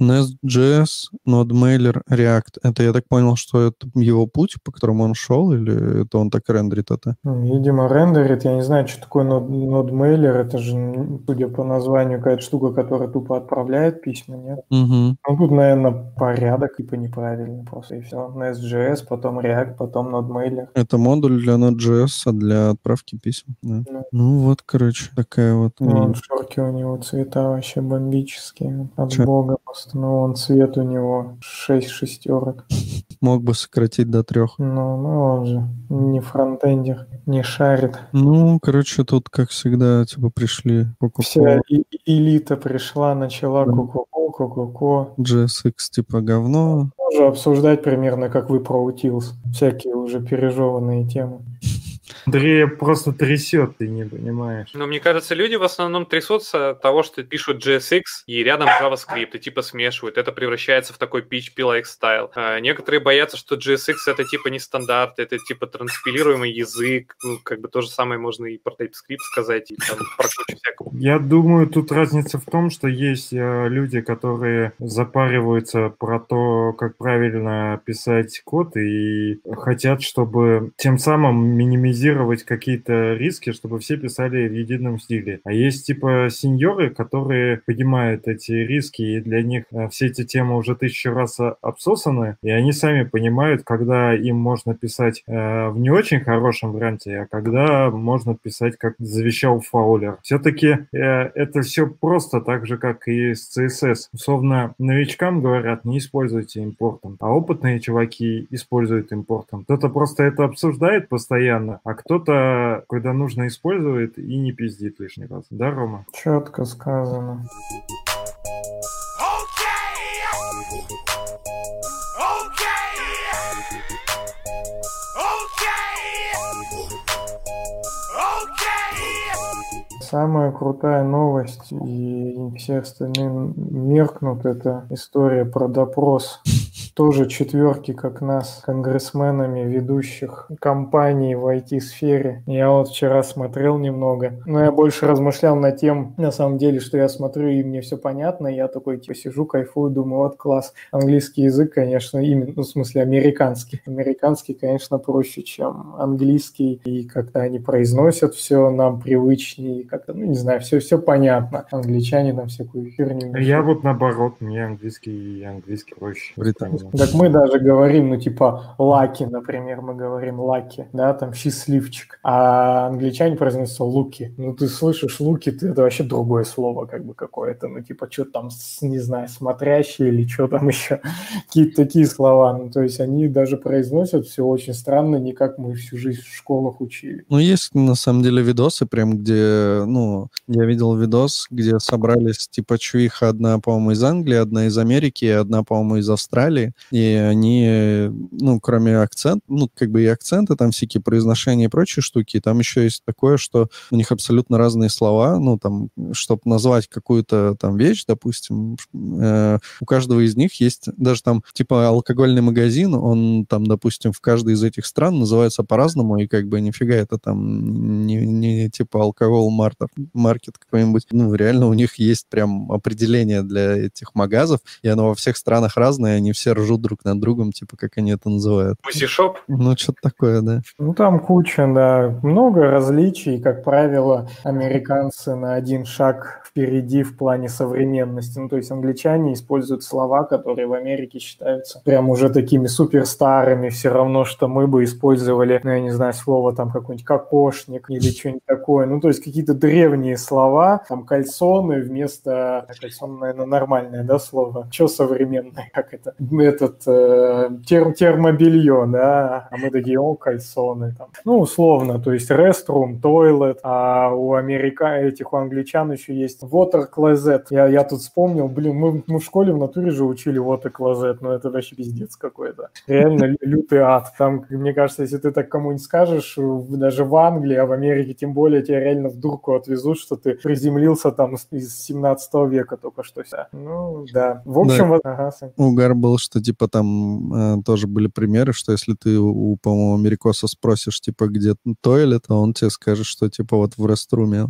Nest.js, NodeMailer, React. Это я так понял, что это его путь, по которому он шел, или это он так рендерит это? Видимо, рендерит. Я не знаю, что такое нод- нодмейлер. Это же, судя по названию, какая-то штука, которая тупо отправляет письма, нет? Угу. Ну, тут, наверное, порядок типа неправильный просто, и все. Nest.js, потом React, потом нодмейлер. Это модуль для Node.js, а для отправки писем. да. Да. Ну вот, короче, такая вот... М, шорки у него цвета вообще бомбические. От Чё? бога просто. Ну, он цвет у него 6 шестерок. Мог бы сократить до трех. Ну, ну, он же не фронтендер, не шарит. Ну, короче, тут, как всегда, типа, пришли Вся Coca-Cola, и- элита пришла, начала Да. ку-ку-ку, ку-ку-ку. JSX, типа, говно. Тоже обсуждать примерно, как вы про Utils. Всякие уже пережеванные темы. Андрея просто трясет, ты не понимаешь. Но мне кажется, люди в основном трясутся от того, что пишут JSX и рядом JavaScript, и типа смешивают. Это превращается в такой PHP-like стайл. А некоторые боятся, что JSX это типа не стандарт, это типа транспилируемый язык. Ну, как бы то же самое можно и про TypeScript сказать, и там про кучу всякого. Я думаю, тут разница в том, что есть э, люди, которые запариваются про то, как правильно писать код и хотят, чтобы тем самым минимизировать какие-то риски, чтобы все писали в едином стиле. А есть типа сеньоры, которые понимают эти риски, и для них э, все эти темы уже тысячу раз о- обсосаны, и они сами понимают, когда им можно писать э, в не очень хорошем варианте, а когда можно писать, как завещал Фаулер. Все-таки э, это все просто так же, как и с CSS. Условно, новичкам говорят, не используйте импортом, а опытные чуваки используют импортом. Кто-то просто это обсуждает постоянно, а кто-то, когда нужно, использует и не пиздит лишний раз. Да, Рома? Четко сказано. Самая крутая новость, и все остальные меркнут, это история про допрос тоже четверки, как нас, конгрессменами ведущих компаний в IT-сфере. Я вот вчера смотрел немного, но я больше размышлял над тем, на самом деле, что я смотрю, и мне все понятно, я такой, типа, сижу, кайфую, думаю, вот класс. Английский язык, конечно, именно, ну, в смысле, американский. Американский, конечно, проще, чем английский, и как-то они произносят все нам привычнее, как-то, ну, не знаю, все, все понятно. Англичане там всякую херню. Я вот наоборот, мне английский и английский проще. Британский. Так мы даже говорим, ну, типа, lucky, например, мы говорим lucky, да, там, счастливчик, а англичане произносятся луки. Ну, ты слышишь луки, ты, это вообще другое слово, как бы, какое-то, ну, типа, что там, не знаю, смотрящий или что там еще, какие-то такие слова. Ну, то есть они даже произносят все очень странно, не как мы всю жизнь в школах учили. Ну, есть на самом деле видосы, прям где, ну, я видел видос, где собрались, типа, чувиха одна, по-моему, из Англии, одна из Америки, одна, по-моему, из Австралии, и они, ну, кроме акцента, ну, как бы и акценты, там всякие произношения и прочие штуки, там еще есть такое, что у них абсолютно разные слова, ну, там, чтобы назвать какую-то там вещь, допустим, э, у каждого из них есть даже там, типа, алкогольный магазин, он там, допустим, в каждой из этих стран называется по-разному, и как бы нифига это там не, не типа алкоголь маркет какой-нибудь. Ну, реально у них есть прям определение для этих магазов, и оно во всех странах разное, они все ржут друг над другом, типа, как они это называют. Пусишоп? Ну, что-то такое, да. Ну, там куча, да, много различий. Как правило, американцы на один шаг впереди в плане современности. Ну, то есть англичане используют слова, которые в Америке считаются прям уже такими суперстарыми, все равно, что мы бы использовали, ну, я не знаю, слово там какой-нибудь кокошник или что-нибудь такое. Ну, то есть какие-то древние слова, там кальсоны вместо... Кальсон, наверное, нормальное, да, слово? Что современное? Как это? Этот э, терм, термобелье, да? А мы такие, о, кальсоны. Там. Ну, условно, то есть restroom, toilet, а у америка этих, у англичан еще есть water closet. Я, я тут вспомнил, блин, мы, мы в школе в натуре же учили water closet, но это вообще пиздец какой-то. Реально лю- лютый ад. Там, мне кажется, если ты так кому-нибудь скажешь, в- даже в Англии, а в Америке тем более, тебя реально в дурку отвезут, что ты приземлился там из 17 века только что. Ну, да. В общем, вот- ага. Угар был, что, типа, там э, тоже были примеры, что если ты у, по-моему, америкоса спросишь, типа, где тойлет, то он тебе скажет, что, типа, вот в реструме.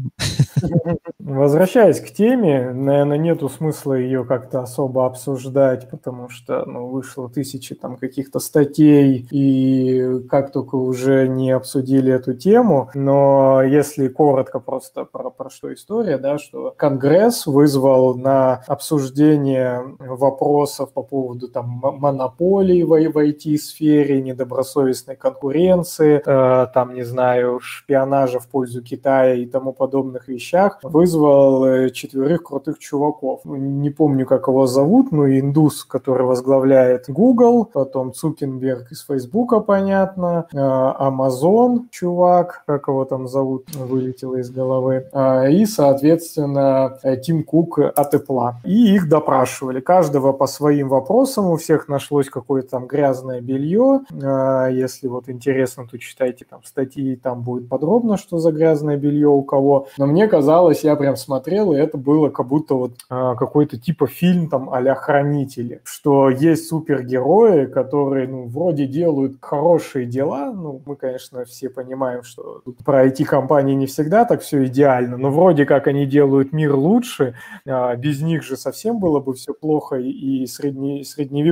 Возвращаясь к теме, наверное, нету смысла ее как-то особо обсуждать, потому что ну, вышло тысячи там каких-то статей, и как только уже не обсудили эту тему. Но если коротко просто про, про что история, да, что Конгресс вызвал на обсуждение вопросов по поводу там монополий в, в IT-сфере, недобросовестной конкуренции, э, там, не знаю, шпионажа в пользу Китая и тому подобных вещах, вызвал э, четверых крутых чуваков. Ну, Не помню, как его зовут, но индус, который возглавляет Google, потом Цукенберг из Фейсбука, понятно, э, Amazon, чувак, как его там зовут, вылетело из головы, а, и, соответственно, э, Тим Кук от Apple. И их допрашивали, каждого по своим вопросам, у всех всех нашлось какое-то там грязное белье. А, если вот интересно, то читайте там статьи, там будет подробно, что за грязное белье у кого. Но мне казалось, я прям смотрел, и это было как будто вот а, какой-то типа фильм там а-ля «Хранители», что есть супергерои, которые, ну, вроде делают хорошие дела, ну, мы, конечно, все понимаем, что про IT-компании не всегда так все идеально, но вроде как они делают мир лучше, а, без них же совсем было бы все плохо и средне,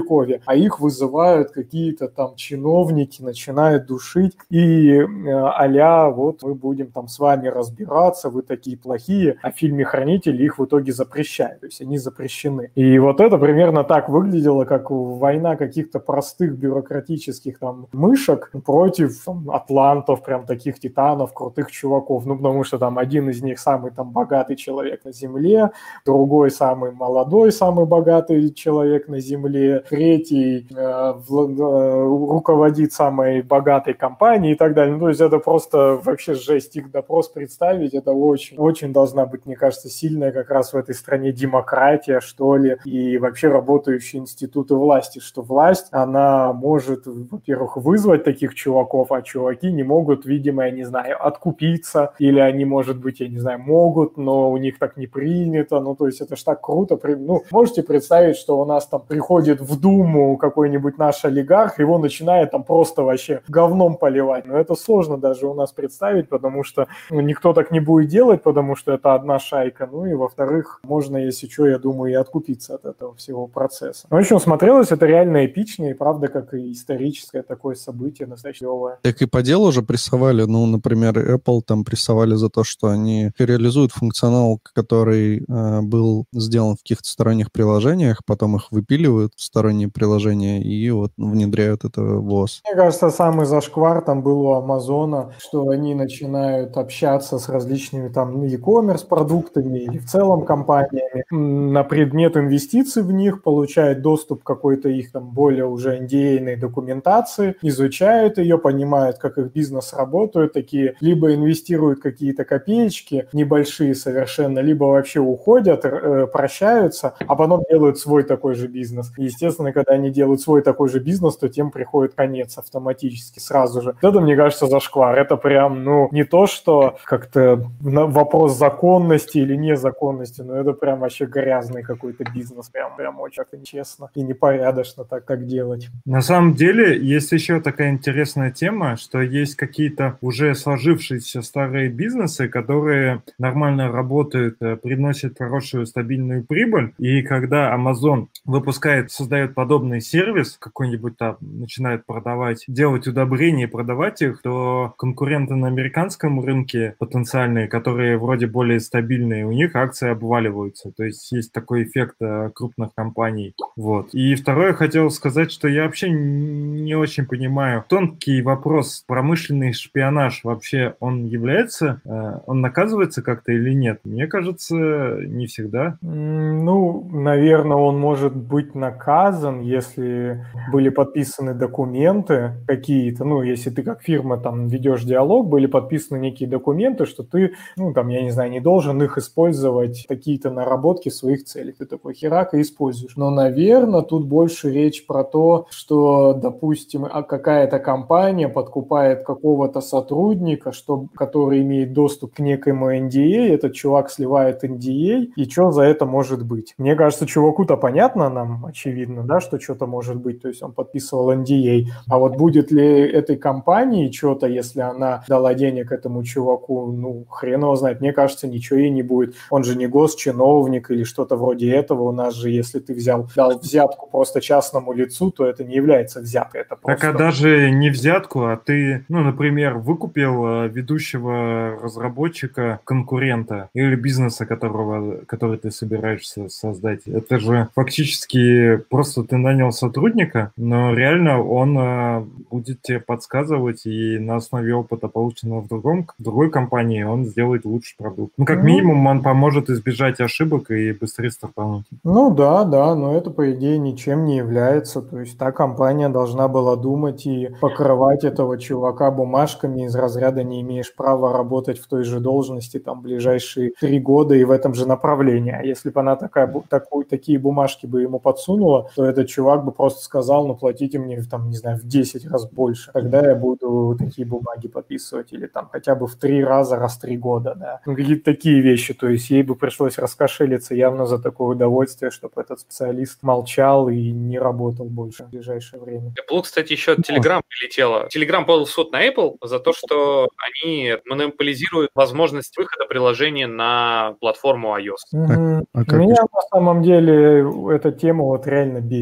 средневековье, а их вызывают какие-то там чиновники, начинают душить, и а вот мы будем там с вами разбираться, вы такие плохие, а в фильме «Хранители» их в итоге запрещают, то есть они запрещены. И вот это примерно так выглядело, как война каких-то простых бюрократических там мышек против там, атлантов, прям таких титанов, крутых чуваков, ну потому что там один из них самый там богатый человек на Земле, другой самый молодой, самый богатый человек на Земле, третий э, э, руководит самой богатой компанией и так далее. Ну, то есть это просто вообще жесть. Их допрос представить, это очень, очень должна быть, мне кажется, сильная как раз в этой стране демократия, что ли, и вообще работающие институты власти, что власть, она может, во-первых, вызвать таких чуваков, а чуваки не могут, видимо, я не знаю, откупиться, или они, может быть, я не знаю, могут, но у них так не принято, ну, то есть это ж так круто. Ну, можете представить, что у нас там приходит в Думу какой-нибудь наш олигарх, его начинает там просто вообще говном поливать. Но это сложно даже у нас представить, потому что ну, никто так не будет делать, потому что это одна шайка. Ну и, во-вторых, можно, если что, я думаю, и откупиться от этого всего процесса. Ну, в общем, смотрелось это реально эпично, и правда, как и историческое такое событие, настоящее. Так и по делу уже прессовали, ну, например, Apple там прессовали за то, что они реализуют функционал, который э, был сделан в каких-то сторонних приложениях, потом их выпиливают в сторонние приложения и вот внедряют это в ОС. Мне кажется, самый зашквар там был у Амазона, что они начинают общаться с различными там e-commerce продуктами или в целом компаниями на предмет инвестиций в них, получают доступ к какой-то их там более уже NDA документации, изучают ее, понимают, как их бизнес работает, такие либо инвестируют какие-то копеечки небольшие совершенно, либо вообще уходят, э, прощаются, а потом делают свой такой же бизнес. И, естественно, когда они делают свой такой же бизнес, то тем приходит конец автоматически сразу же. Это, мне кажется, зашквар. Это прям, ну, не то, что как-то вопрос законности или незаконности, но это прям вообще грязный какой-то бизнес. Прям, прям очень нечестно и непорядочно так, так делать. На самом деле, есть еще такая интересная тема, что есть какие-то уже сложившиеся старые бизнесы, которые нормально работают, э, приносят хорошую стабильную прибыль, и когда Amazon выпускает, создает подобный сервис, какой-нибудь там начинает продавать, делать удобрения и продавать их, то конкуренты на американском рынке потенциальные, которые вроде более стабильные, у них акции обваливаются. То есть есть такой эффект э, крупных компаний. Вот. И второе, хотел сказать, что я вообще не очень понимаю тонкий вопрос. Промышленный шпионаж вообще он является, э, он наказывается как-то или нет? Мне кажется, не всегда. Ну, наверное, он может быть наказан, если были подписаны документы какие-то, ну, если ты как фирма там ведешь диалог, были подписаны некие документы, что ты, ну, там, я не знаю, не должен их использовать, какие-то наработки своих целях. Ты такой херак и используешь. Но, наверное, тут больше речь про то, что, допустим, а какая-то компания подкупает какого-то сотрудника, что, который имеет доступ к некоему NDA, этот чувак сливает NDA, и что за это может быть? Мне кажется, чуваку-то понятно нам, очевидно, да, что что-то может быть, то есть он подписывал NDA, а вот будет ли этой компании что-то, если она дала денег этому чуваку, ну, хрен его знает, мне кажется, ничего ей не будет. Он же не госчиновник или что-то вроде этого, у нас же, если ты взял, дал взятку просто частному лицу, то это не является взяткой, это просто... Так, а даже не взятку, а ты, ну, например, выкупил э, ведущего разработчика конкурента или бизнеса, которого, который ты собираешься создать. Это же фактически просто ты нанял сотрудника, но реально он э, будет тебе подсказывать, и на основе опыта, полученного в, другом, в другой компании, он сделает лучший продукт. Ну, как минимум, он поможет избежать ошибок и быстрее стартануть. Ну да, да, но это, по идее, ничем не является. То есть та компания должна была думать и покрывать этого чувака бумажками из разряда не имеешь права работать в той же должности там ближайшие три года и в этом же направлении. А если бы она такая, такую, такие бумажки бы ему подсунула, то этот чувак бы просто сказал, ну, платите мне, там, не знаю, в 10 раз больше. Тогда я буду такие бумаги подписывать. Или там хотя бы в три раза раз три года, да. Ну, какие-то такие вещи. То есть ей бы пришлось раскошелиться явно за такое удовольствие, чтобы этот специалист молчал и не работал больше в ближайшее время. Apple, кстати, еще от Telegram прилетело. Telegram подал в суд на Apple за то, что они монополизируют возможность выхода приложения на платформу iOS. Мгм. а как Меня еще? на самом деле эта тема вот реально бесит.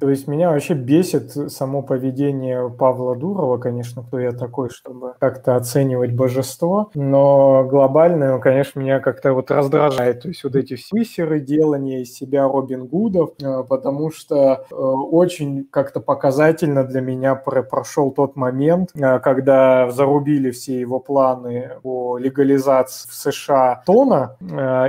То есть меня вообще бесит само поведение Павла Дурова, конечно, кто я такой, чтобы как-то оценивать божество, но глобально, он, конечно, меня как-то вот раздражает. То есть вот эти свисеры, делание из себя Робин Гудов, э, потому что э, очень как-то показательно для меня про- прошел тот момент, э, когда зарубили все его планы по легализации в США тона,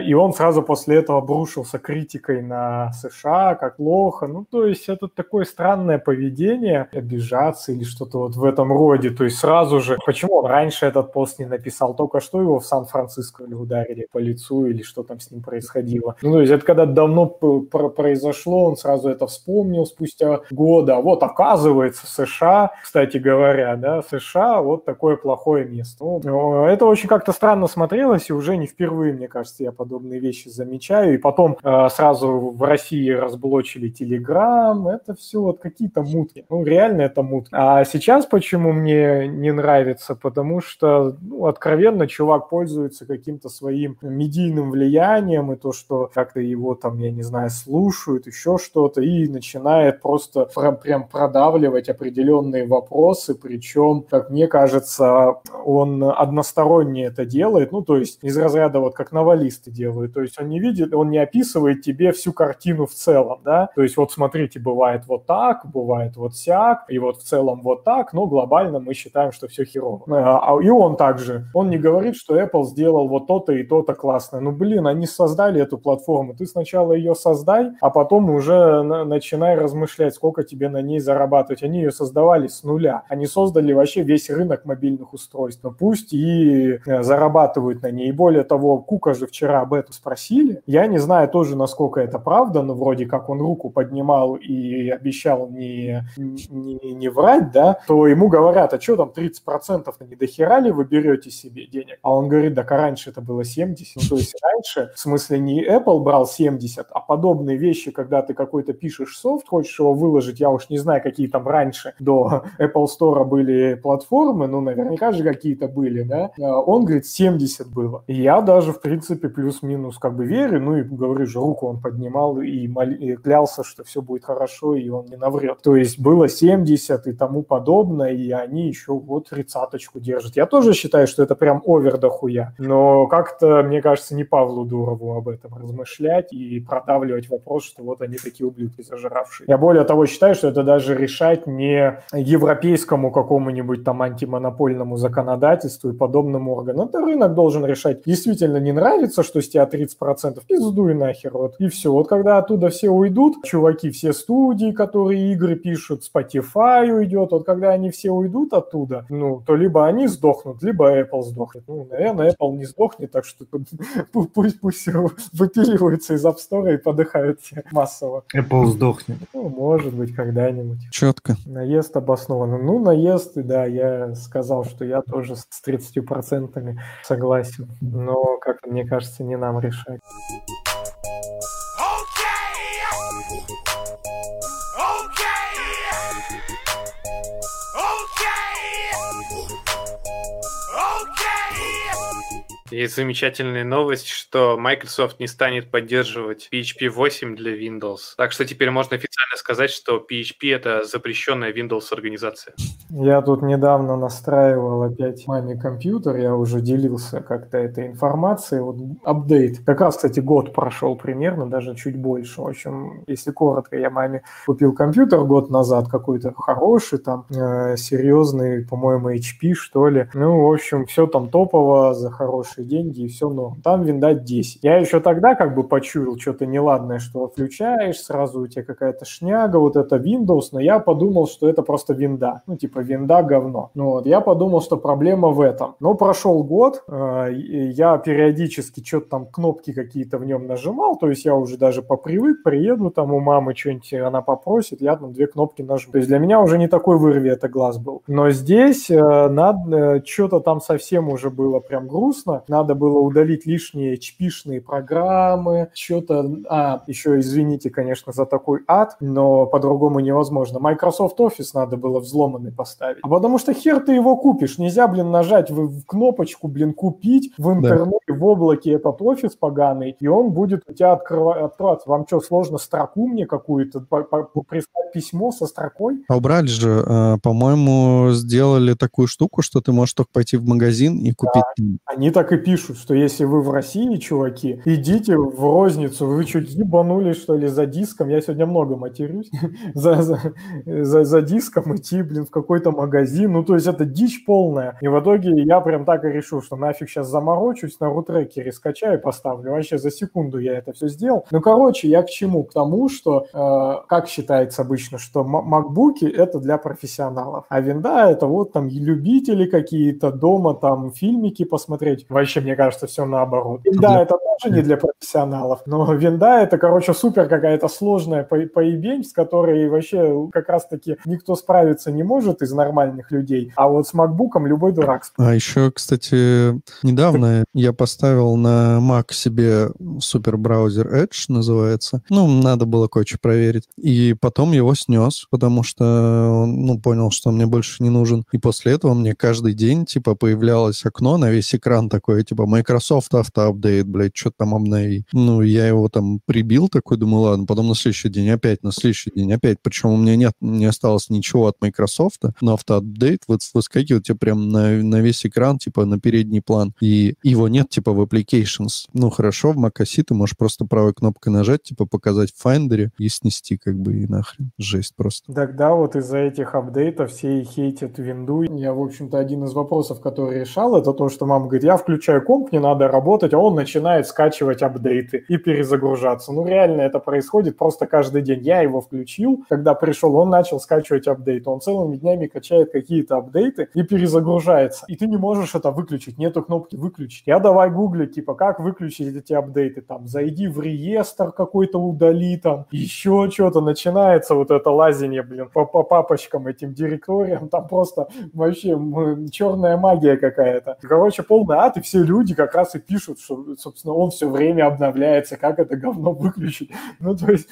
и он сразу после этого обрушился критикой на США, как плохо. Ну, то есть это такое странное поведение, обижаться или что-то вот в этом роде. То есть сразу же, почему он раньше этот пост не написал? Только что его в Сан-Франциско или ударили по лицу или что там с ним происходило. Ну, то есть это когда давно произошло, он сразу это вспомнил спустя года. Вот оказывается США, кстати говоря, да, США вот такое плохое место. Ну, это очень как-то странно смотрелось, и уже не впервые, мне кажется, я подобные вещи замечаю. И потом э, сразу в России разблочили Телеграм, это все вот какие-то мутки. Ну, реально это мутки. А сейчас почему мне не нравится? Потому что, ну, откровенно, чувак пользуется каким-то своим медийным влиянием, и то, что как-то его там, я не знаю, слушают, еще что-то, и начинает просто про- прям продавливать определенные вопросы, причем, как мне кажется, он односторонне это делает, ну, то есть из разряда вот как новелисты делают, то есть он не видит, он не описывает тебе всю картину в целом, да, то есть вот смотрите, бывает вот так, бывает вот сяк, и вот в целом вот так, но глобально мы считаем, что все херово. А, а- И он также, он не говорит, что Apple сделал вот то-то и то-то классно. Ну, блин, они создали эту платформу, ты сначала ее создай, а потом уже на- начинай размышлять, сколько тебе на ней зарабатывать. Они ее создавали с нуля. Они создали вообще весь рынок мобильных устройств. Но пусть и э, зарабатывают на ней. И более того, Кука же вчера об этом спросили. Я не знаю тоже, насколько это правда, но вроде как он руку поднимал и обещал не, не, не врать, да, то ему говорят, а что там 30%-то не дохера ли вы берете себе денег? А он говорит, так а раньше это было 70. Ну, то есть раньше, в смысле не Apple брал 70, а подобные вещи, когда ты какой-то пишешь софт, хочешь его выложить, я уж не знаю, какие там раньше до Apple Store были платформы, ну, наверняка же какие-то были, да, А он говорит, 70 было. И я даже, в принципе, плюс-минус как бы верю, ну, и говорю же, руку он поднимал и, моли- и клялся, что все будет хорошо, и он не наврет. То есть было 70 и тому подобное, и они еще вот тридцаточку держат. Я тоже считаю, что это прям овер дохуя, но как-то, мне кажется, не Павлу Дурову об этом размышлять и продавливать вопрос, что вот они такие ублюдки зажиравшие. Я более того считаю, что это даже решать не европейскому какому-нибудь там антимонопольному законодательству и подобным органам. Это рынок должен решать. Действительно не нравится, что с тебя 30%, пиздуй нахер, вот. И все. Вот когда оттуда все уйдут, чуваки, все студии, которые игры пишут, Spotify уйдет, вот когда они все уйдут оттуда, ну, то либо они сдохнут, либо Apple сдохнет. Ну, наверное, Apple не сдохнет, так что пусть, пусть выпиливаются из App Store и подыхают все массово. Apple сдохнет. Ну, может быть, когда-нибудь. Четко. Наезд обоснованно. Ну, наезд, да, я сказал, что я тоже с 30% согласен. Но, как мне кажется, не нам решать. Есть замечательная новость, что Microsoft не станет поддерживать PHP 8 для Windows. Так что теперь можно официально сказать, что PHP это запрещенная Windows организация. Я тут недавно настраивал опять маме компьютер, я уже делился как-то этой информацией. Вот апдейт. Как раз, кстати, год прошел примерно, даже чуть больше. В общем, если коротко, я маме купил компьютер год назад, какой-то хороший, там, э, серьезный, по-моему, HP, что ли. Ну, в общем, все там топово, за хорошие хорошие деньги и все, но там винда 10. Я еще тогда как бы почуял что-то неладное, что включаешь, сразу у тебя какая-то шняга, вот это Windows, но я подумал, что это просто винда. Ну, типа, винда говно. Ну, вот, я подумал, что проблема в этом. Но прошел год, э, я периодически что-то там кнопки какие-то в нем нажимал, то есть я уже даже попривык, приеду там у мамы что-нибудь она попросит, я там две кнопки нажму. То есть для меня уже не такой вырви это глаз был. Но здесь э, надо, э, что-то там совсем уже было прям грустно, надо было удалить лишние HP-шные программы, что-то, а, еще извините, конечно, за такой ад, но по-другому невозможно. Microsoft Office надо было взломанный поставить. А потому что хер ты его купишь, нельзя, блин, нажать в, в кнопочку, блин, купить в интернете, да. в облаке этот офис поганый, и он будет у тебя открыва- открываться. Вам что, сложно строку мне какую-то прислать письмо со строкой? А убрали же, э, по-моему, сделали такую штуку, что ты можешь только пойти в магазин и купить. Да. Они так и пишут, что если вы в России, чуваки, идите в розницу, вы чуть ебанулись, что ли, за диском. Я сегодня много матерюсь. за, за, за, за диском идти, блин, в какой-то магазин. Ну, то есть это дичь полная. И в итоге я прям так и решил, что нафиг сейчас заморочусь, на рутрекере скачаю и поставлю. Вообще за секунду я это все сделал. Ну, короче, я к чему? К тому, что, э, как считается обычно, что макбуки это для профессионалов, а винда это вот там любители какие-то дома там фильмики посмотреть. Вообще, мне кажется, все наоборот. Винда это тоже не для профессионалов, но винда это, короче, супер какая-то сложная поебень, с которой вообще как раз-таки никто справиться не может из нормальных людей, а вот с макбуком любой дурак. А еще, кстати, недавно я поставил на Mac себе супер браузер Edge, называется. Ну, надо было кое-что проверить. И потом его снес, потому что ну, понял, что он мне больше не нужен. И после этого мне каждый день, типа, появлялось окно на весь экран такое, типа, Microsoft автоапдейт, блядь, что там обнови. Ну, я его там прибил такой, думаю, ладно, потом на следующий день опять, на следующий день опять. Причем у меня нет, не осталось ничего от Microsoft, но автоапдейт вот выскакивает тебе прям на, на весь экран, типа, на передний план. И его нет, типа, в applications. Ну, хорошо, в macOS ты можешь просто правой кнопкой нажать, типа, показать в Finder и снести, как бы, и нахрен. Жесть просто. Тогда вот из-за этих апдейтов все и хейтят винду. Я, в общем-то, один из вопросов, который решал, это то, что мама говорит, я включаю комп, мне надо работать, а он начинает скачивать апдейты и перезагружаться. Ну, реально это происходит просто каждый день. Я его включил, когда пришел, он начал скачивать апдейты. Он целыми днями качает какие-то апдейты и перезагружается. И ты не можешь это выключить, нету кнопки выключить. Я давай гуглить, типа, как выключить эти апдейты. Там, зайди в реестр какой-то, удали там, еще что-то. Начинается вот это лазение, блин, по, по папочкам, этим директориям. Там просто вообще черная магия какая-то. Короче, полный ад, и все люди как раз и пишут, что, собственно, он все время обновляется, как это говно выключить. Ну, то есть,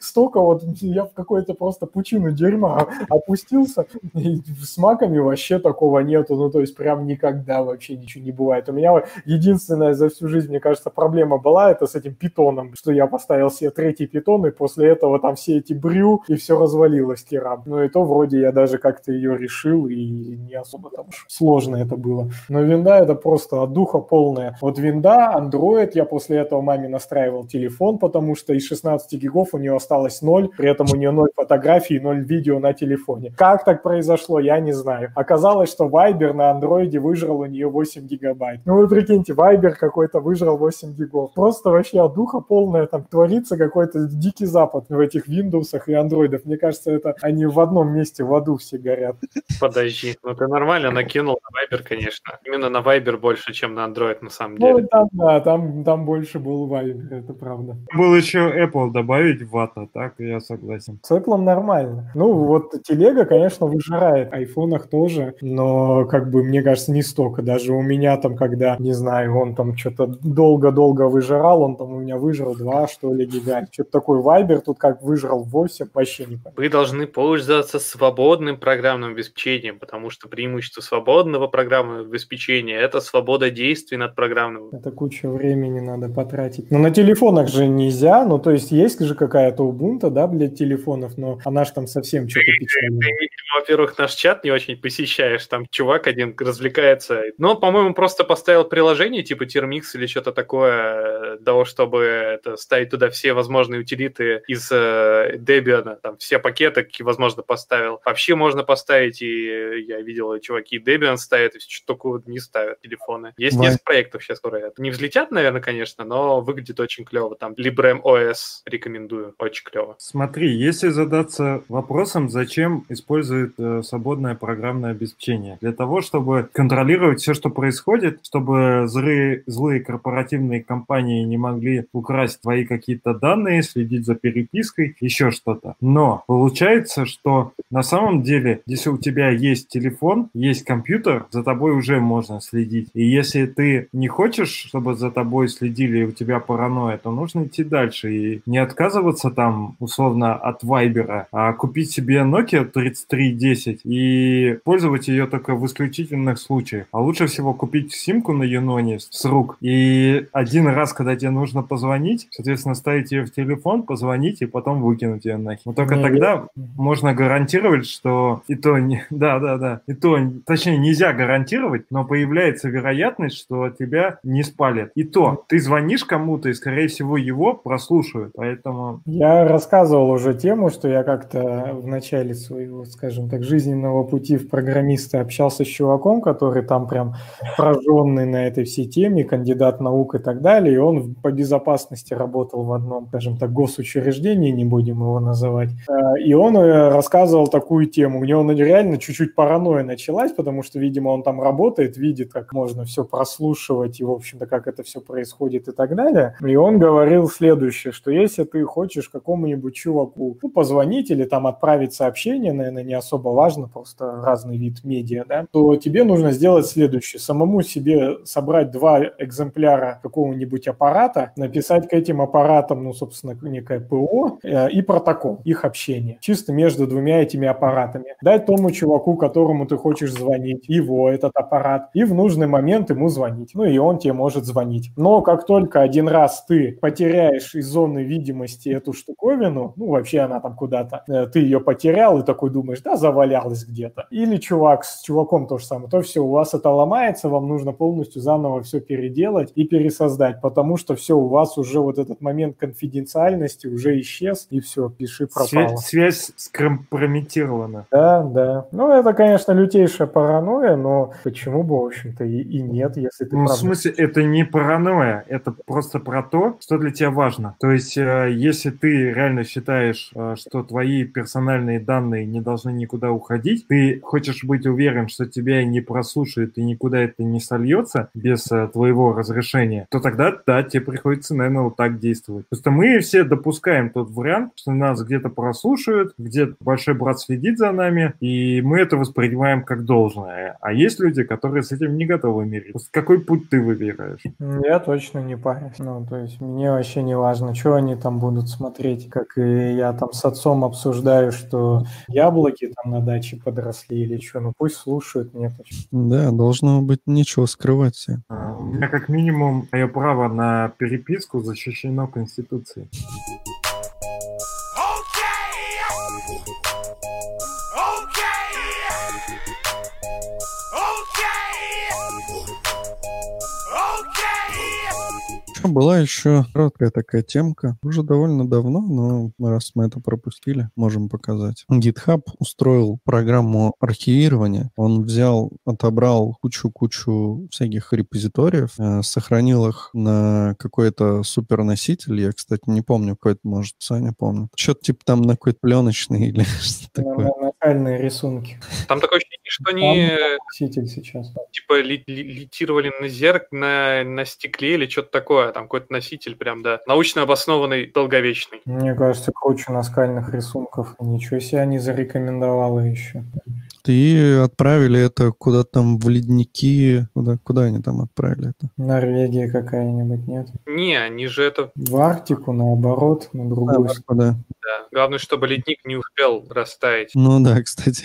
столько вот я в какой-то просто пучину дерьма опустился, и с маками вообще такого нету, ну, то есть, прям никогда вообще ничего не бывает. У меня единственная за всю жизнь, мне кажется, проблема была, это с этим питоном, что я поставил себе третий питон, и после этого там все эти брю, и все развалилось тирам. Ну, и то вроде я даже как-то ее решил, и не особо там сложно это было. Но винда это просто от духа полная. Вот винда, Android, я после этого маме настраивал телефон, потому что из 16 гигов у нее осталось 0, при этом у нее 0 фотографий, 0 видео на телефоне. Как так произошло, я не знаю. Оказалось, что Viber на андроиде выжрал у нее 8 гигабайт. Ну вы прикиньте, Viber какой-то выжрал 8 гигов. Просто вообще от духа полная там творится какой-то дикий запад в этих Windows и андроидах. Мне кажется, это они в одном месте в аду все горят. Подожди, ну ты нормально накинул на Viber, конечно. Именно на Viber больше, чем на Android на самом ну деле. Ну, там, да, там, там больше был Viber, это правда. Был еще Apple добавить вата, так, я согласен. С Apple нормально. Ну, вот телега, конечно, выжирает, айфонах тоже, но, как бы, мне кажется, не столько. Даже у меня там, когда, не знаю, он там что-то долго-долго выжирал, он там у меня выжрал 2, что ли, гига. Что-то такой Viber тут как выжрал 8, вообще не понятно. Вы должны пользоваться свободным программным обеспечением, потому что преимущество свободного программного обеспечения – это свобода действий над программным. Это куча времени надо потратить. Но на телефонах же нельзя, ну то есть есть же какая-то Ubuntu, да, для телефонов, но она же там совсем что-то печальная. Во-первых, наш чат не очень посещаешь, там чувак один развлекается. Но он, по-моему, просто поставил приложение типа Termix или что-то такое, для того, чтобы это, ставить туда все возможные утилиты из э, Debian, там все пакеты, какие возможно, поставил. Вообще можно поставить, и я видел, чуваки Debian ставят, и что только не ставят телефон. Забавное. Есть Вай. несколько проектов сейчас, которые не взлетят, наверное, конечно, но выглядит очень клево. Там Librem OS рекомендую, очень клево. Смотри, если задаться вопросом, зачем использует э, свободное программное обеспечение? Для того, чтобы контролировать все, что происходит, чтобы злые, злые корпоративные компании не могли украсть твои какие-то данные, следить за перепиской, еще что-то. Но получается, что на самом деле, если у тебя есть телефон, есть компьютер, за тобой уже можно следить. И если ты не хочешь, чтобы за тобой следили, и у тебя паранойя, то нужно идти дальше и не отказываться там, условно, от Вайбера, а купить себе Nokia 3310 и пользовать ее только в исключительных случаях. А лучше всего купить симку на Юноне с рук и один раз, когда тебе нужно позвонить, соответственно, ставить ее в телефон, позвонить и потом выкинуть ее нахер. Но только Не, тогда можно гарантировать, что и то не... Да, да, да. И то, точнее, нельзя гарантировать, но появляется вероятность, что тебя не спалят. И то, ты звонишь кому-то, и, скорее всего, его прослушают. Поэтому Я рассказывал уже тему, что я как-то в начале своего, скажем так, жизненного пути в программиста общался с чуваком, который там прям прожженный на этой всей теме, кандидат наук и так далее, и он по безопасности работал в одном, скажем так, госучреждении, не будем его называть. Э, И он э, рассказывал такую тему. У него ну, реально чуть-чуть паранойя началась, потому что, видимо, он там работает, видит, как можно все прослушивать и, в общем-то, как это все происходит и так далее. И он говорил следующее, что если ты хочешь какому-нибудь чуваку ну, позвонить или там отправить сообщение, наверное, не особо важно, просто разный вид медиа, да, то тебе нужно сделать следующее. Самому себе собрать два экземпляра какого-нибудь аппарата, написать к этим аппаратам, ну, собственно, некое ПО э, и протокол их общения. Чисто между двумя этими аппаратами. Дать тому чуваку, которому ты хочешь звонить, его этот аппарат, и в нужный момент ему звонить. Ну, и он тебе может звонить. Но как только один раз ты потеряешь из зоны видимости эту штуковину, ну, вообще она там куда-то, э, ты ее потерял и такой думаешь, да, завалялась где-то. Или чувак с чуваком то же самое, то все, у вас это ломается, вам нужно полностью заново все переделать и пересоздать, потому что все, у вас уже вот этот момент конфиденциальности уже исчез, и все, пиши пропало. свя- связь скомпрометирована. Да, да. Ну, это, конечно, лютейшая паранойя, но почему бы, в общем-то, и, и нет, если ты Ну, в правда- смысле, это не паранойя, это просто про то, что для тебя важно. То есть, э, если ты реально считаешь, э, что твои персональные данные не должны никуда уходить, ты хочешь быть уверен, что тебя не прослушают и никуда это не сольется без э, твоего разрешения, то тогда, да, тебе приходится, наверное, вот так действовать. Просто мы все допускаем тот вариант, что нас где-то прослушают, где большой брат следит за нами, и мы это воспринимаем как должное. А есть люди, которые с этим не готовы Просто какой путь ты выбираешь? Я точно не парюсь. Ну, то есть мне вообще не важно, что они там будут смотреть. Как и я там с отцом обсуждаю, что яблоки там на даче подросли или что. Ну пусть слушают, мне. Да, должно быть нечего скрывать все. А, У меня как минимум мое право на переписку защищено Конституцией. Была еще короткая такая темка. Уже довольно давно, но раз мы это пропустили, можем показать. GitHub устроил программу архивирования. Он взял, отобрал кучу-кучу всяких репозиториев, э, сохранил их на какой-то суперноситель. Я, кстати, не помню, какой это, может, Саня помнит. Что-то типа там на какой-то пленочный или что На- такое. на- Накальные рисунки. Там такое ощущение, что Там они носитель сейчас. типа ли- ли- литировали на зерк, на, на стекле или что-то такое. Там какой-то носитель прям, да, научно обоснованный, долговечный. Мне кажется, круче наскальных рисунков. Ничего себе они зарекомендовала еще. И отправили это куда-то там в ледники. Куда, куда они там отправили это? Норвегия какая-нибудь, нет? Не, они же это, В Арктику, наоборот, на другую сторону. Куда? да. Главное, чтобы ледник не успел растаять. Ну да, кстати.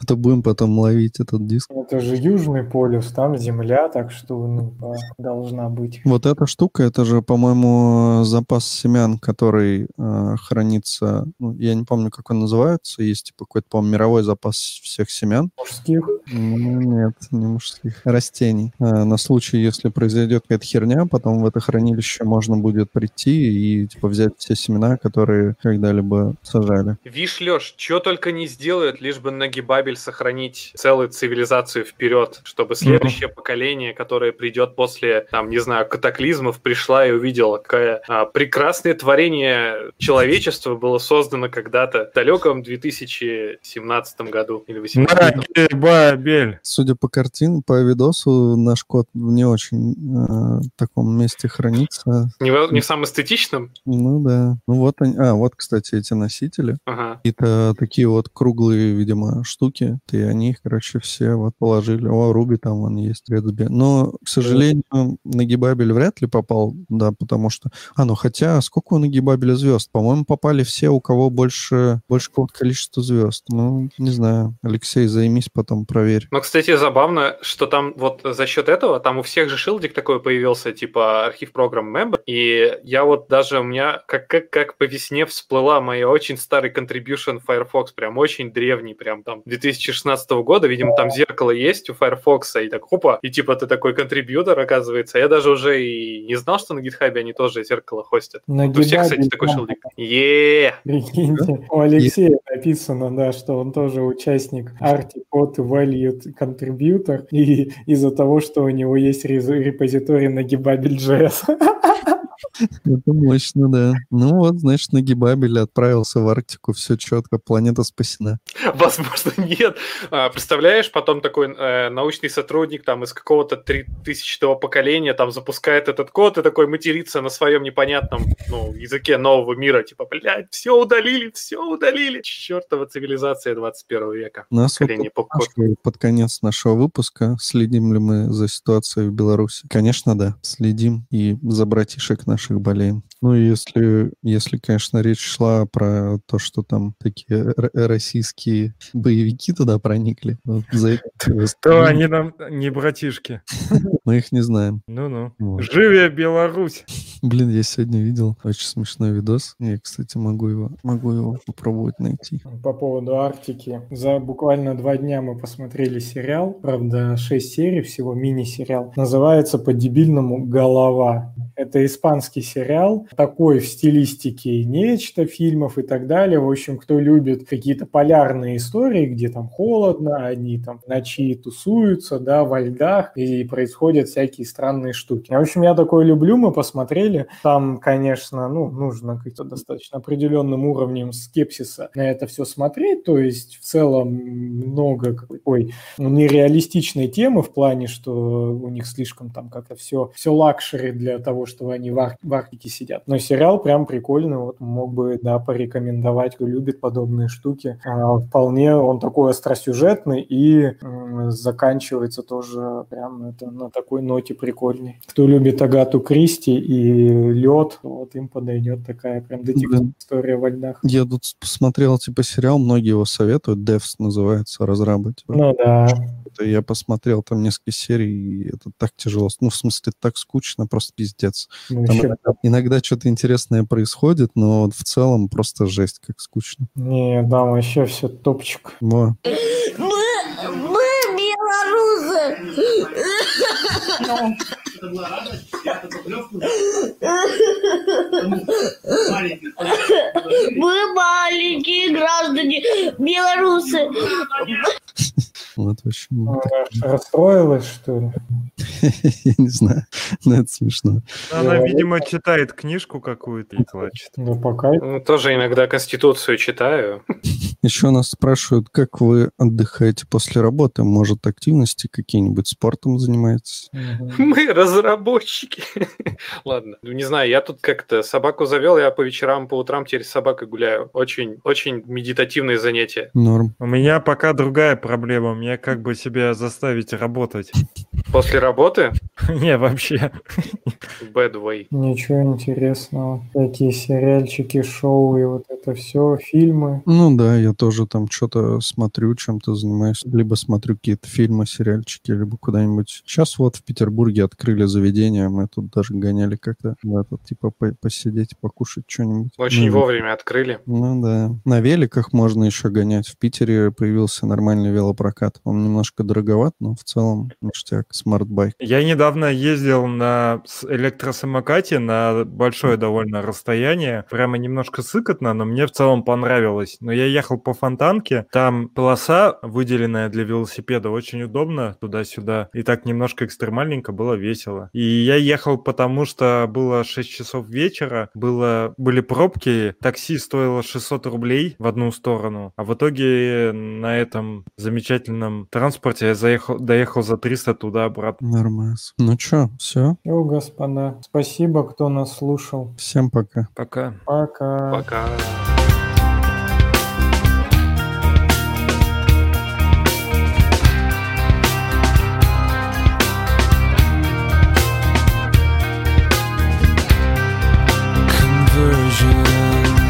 А то будем потом ловить этот диск. Это же Южный полюс, там Земля, так что ну, должна быть. Вот эта штука, это же, по-моему, запас семян, который э, хранится, ну, я не помню, как он называется, есть типа какой-то, по-моему, мировой запас всех семян. Мужских. Ну, Нет, не мужских. Растений. А, на случай, если произойдет какая-то херня, потом в это хранилище можно будет прийти и типа взять все семена, которые когда-либо сажали. Вишь, Леш, что только не сделают, лишь бы Нагибабель сохранить целую цивилизацию вперед, чтобы следующее поколение, которое придет после, там, не знаю, катаклизмов, пришла и увидела, какое а, прекрасное творение человечества было создано когда-то в далеком 2017 году или 2018. Нагибабель. Судя по картине, по видосу, наш кот в не очень э, таком месте хранится. Не, в- не в самом эстетичном? Ну да. Ну вот они. А, вот, кстати, эти носители. Ага. Какие-то такие вот круглые, видимо, штуки. И они их, короче, все вот положили. О, Руби там он есть, Редсби. Но, к сожалению, Нагибабель вряд ли попал, да, потому что... А, ну хотя, сколько у Нагибабеля звезд? По-моему, попали все, у кого больше, больше какого-то количества звезд. Ну, не знаю. Алексей, займись потом, проверь. Ну, кстати, забавно, что там вот за счет этого, там у всех же шилдик такой появился, типа архив программ Member, и я вот даже у меня как, как, как по весне всплыла моя очень старый contribution Firefox, прям очень древний, прям там 2016 года, видимо, там зеркало есть у Firefox, и так, хопа, и типа ты такой контрибьютор, оказывается. Я даже уже и не знал, что на GitHub они тоже зеркало хостят. На Вот у всех, кстати, такой там шилдик. е Прикиньте, у Алексея написано, да, что он тоже участник Artipod Valued Contributor, и из-за того, что у него есть рез- репозиторий на Gibabel.js. Это мощно, да. Ну вот, значит, Нагибабель отправился в Арктику, все четко, планета спасена. Возможно, нет. А, представляешь, потом такой э, научный сотрудник там из какого-то 3000 поколения там запускает этот код и такой матерится на своем непонятном ну, языке нового мира. Типа, блядь, все удалили, все удалили. Чертова цивилизация 21 века. Нас вот попкорн. спрашивают под конец нашего выпуска, следим ли мы за ситуацией в Беларуси. Конечно, да, следим и за братишек наших болеем. Ну, и если, если, конечно, речь шла про то, что там такие российские боевики туда проникли, вот за это мы То они нам не братишки. мы их не знаем. Ну-ну. Вот. Живе Беларусь! Блин, я сегодня видел очень смешной видос. Я, кстати, могу его, могу его попробовать найти. По поводу Арктики. За буквально два дня мы посмотрели сериал, правда, 6 серий всего, мини-сериал. Называется по-дебильному «Голова». Это испанский сериал, такой в стилистике нечто, фильмов и так далее. В общем, кто любит какие-то полярные истории, где там холодно, они там ночи тусуются, да, во льдах, и происходят всякие странные штуки. В общем, я такое люблю, мы посмотрели. Там, конечно, ну, нужно каким-то достаточно определенным уровнем скепсиса на это все смотреть, то есть в целом много какой ну, нереалистичной темы в плане, что у них слишком там как-то все, все luxury для того, чтобы они в, в Арктике сидят. Но сериал прям прикольный, вот мог бы, да, порекомендовать, кто любит подобные штуки. А, вполне он такой остросюжетный и м, заканчивается тоже прям это, на такой ноте прикольной. Кто любит Агату Кристи и лед, вот им подойдет такая прям детективная Блин. история во льдах. Я тут посмотрел, типа, сериал, многие его советуют, Devs называется, разрабы. типа. Ну да, Это Я посмотрел там несколько серий, и это так тяжело. Ну, в смысле, так скучно, просто пиздец. мы Там иногда, иногда что-то интересное происходит, но вот в целом просто жесть, как скучно. Не, да, вообще все топчик. Во. Мы, мы белорусы. Мы маленькие граждане белорусы. Вот, в общем, Ну, так, Расстроилась, что ли? я не знаю, но это смешно. Она, видимо, читает книжку какую-то и плачет. Ну, пока. Ну, тоже иногда Конституцию читаю. Еще нас спрашивают, как вы отдыхаете после работы? Может, активности какие-нибудь спортом занимаетесь? Мы разработчики. Ладно. Ну, Не знаю, я тут как-то собаку завел, я по вечерам, по утрам теперь с собакой гуляю. Очень, очень медитативные занятия. Норм. У меня пока другая проблема. Мне как бы себя заставить работать. После работы Не, вообще. bad way. Ничего интересного. Такие сериальчики, шоу и вот это все, фильмы. Ну да, я тоже там что-то смотрю, чем-то занимаюсь. Либо смотрю какие-то фильмы, сериальчики, либо куда-нибудь. Сейчас вот в Петербурге открыли заведение, мы тут даже гоняли как-то в этот, типа, по- посидеть, покушать что-нибудь. Очень Ну, вовремя открыли. Ну да. На великах можно еще гонять. В Питере появился нормальный велопрокат. Он немножко дороговат, но в целом ништяк. Smartbike. Я недавно ездил на электросамокате на большое довольно расстояние. Прямо немножко сыкотно, но мне в целом понравилось. Но я ехал по фонтанке, там полоса, выделенная для велосипеда, очень удобно туда-сюда. И так немножко экстремальненько было весело. И я ехал потому, что было 6 часов вечера, было, были пробки, такси стоило 600 рублей в одну сторону, а в итоге на этом замечательном транспорте я заехал, доехал за 300 туда-обратно. Нормас. Ну чё, все. Все, господа, спасибо, кто нас слушал. Всем пока. Пока. Пока. Пока. Conversion,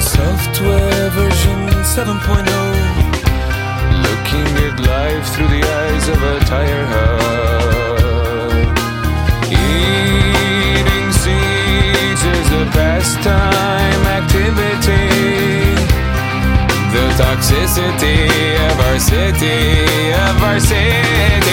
software version 7.0. Life through the eyes of a tire hub. Eating seeds is a pastime activity. The toxicity of our city, of our city.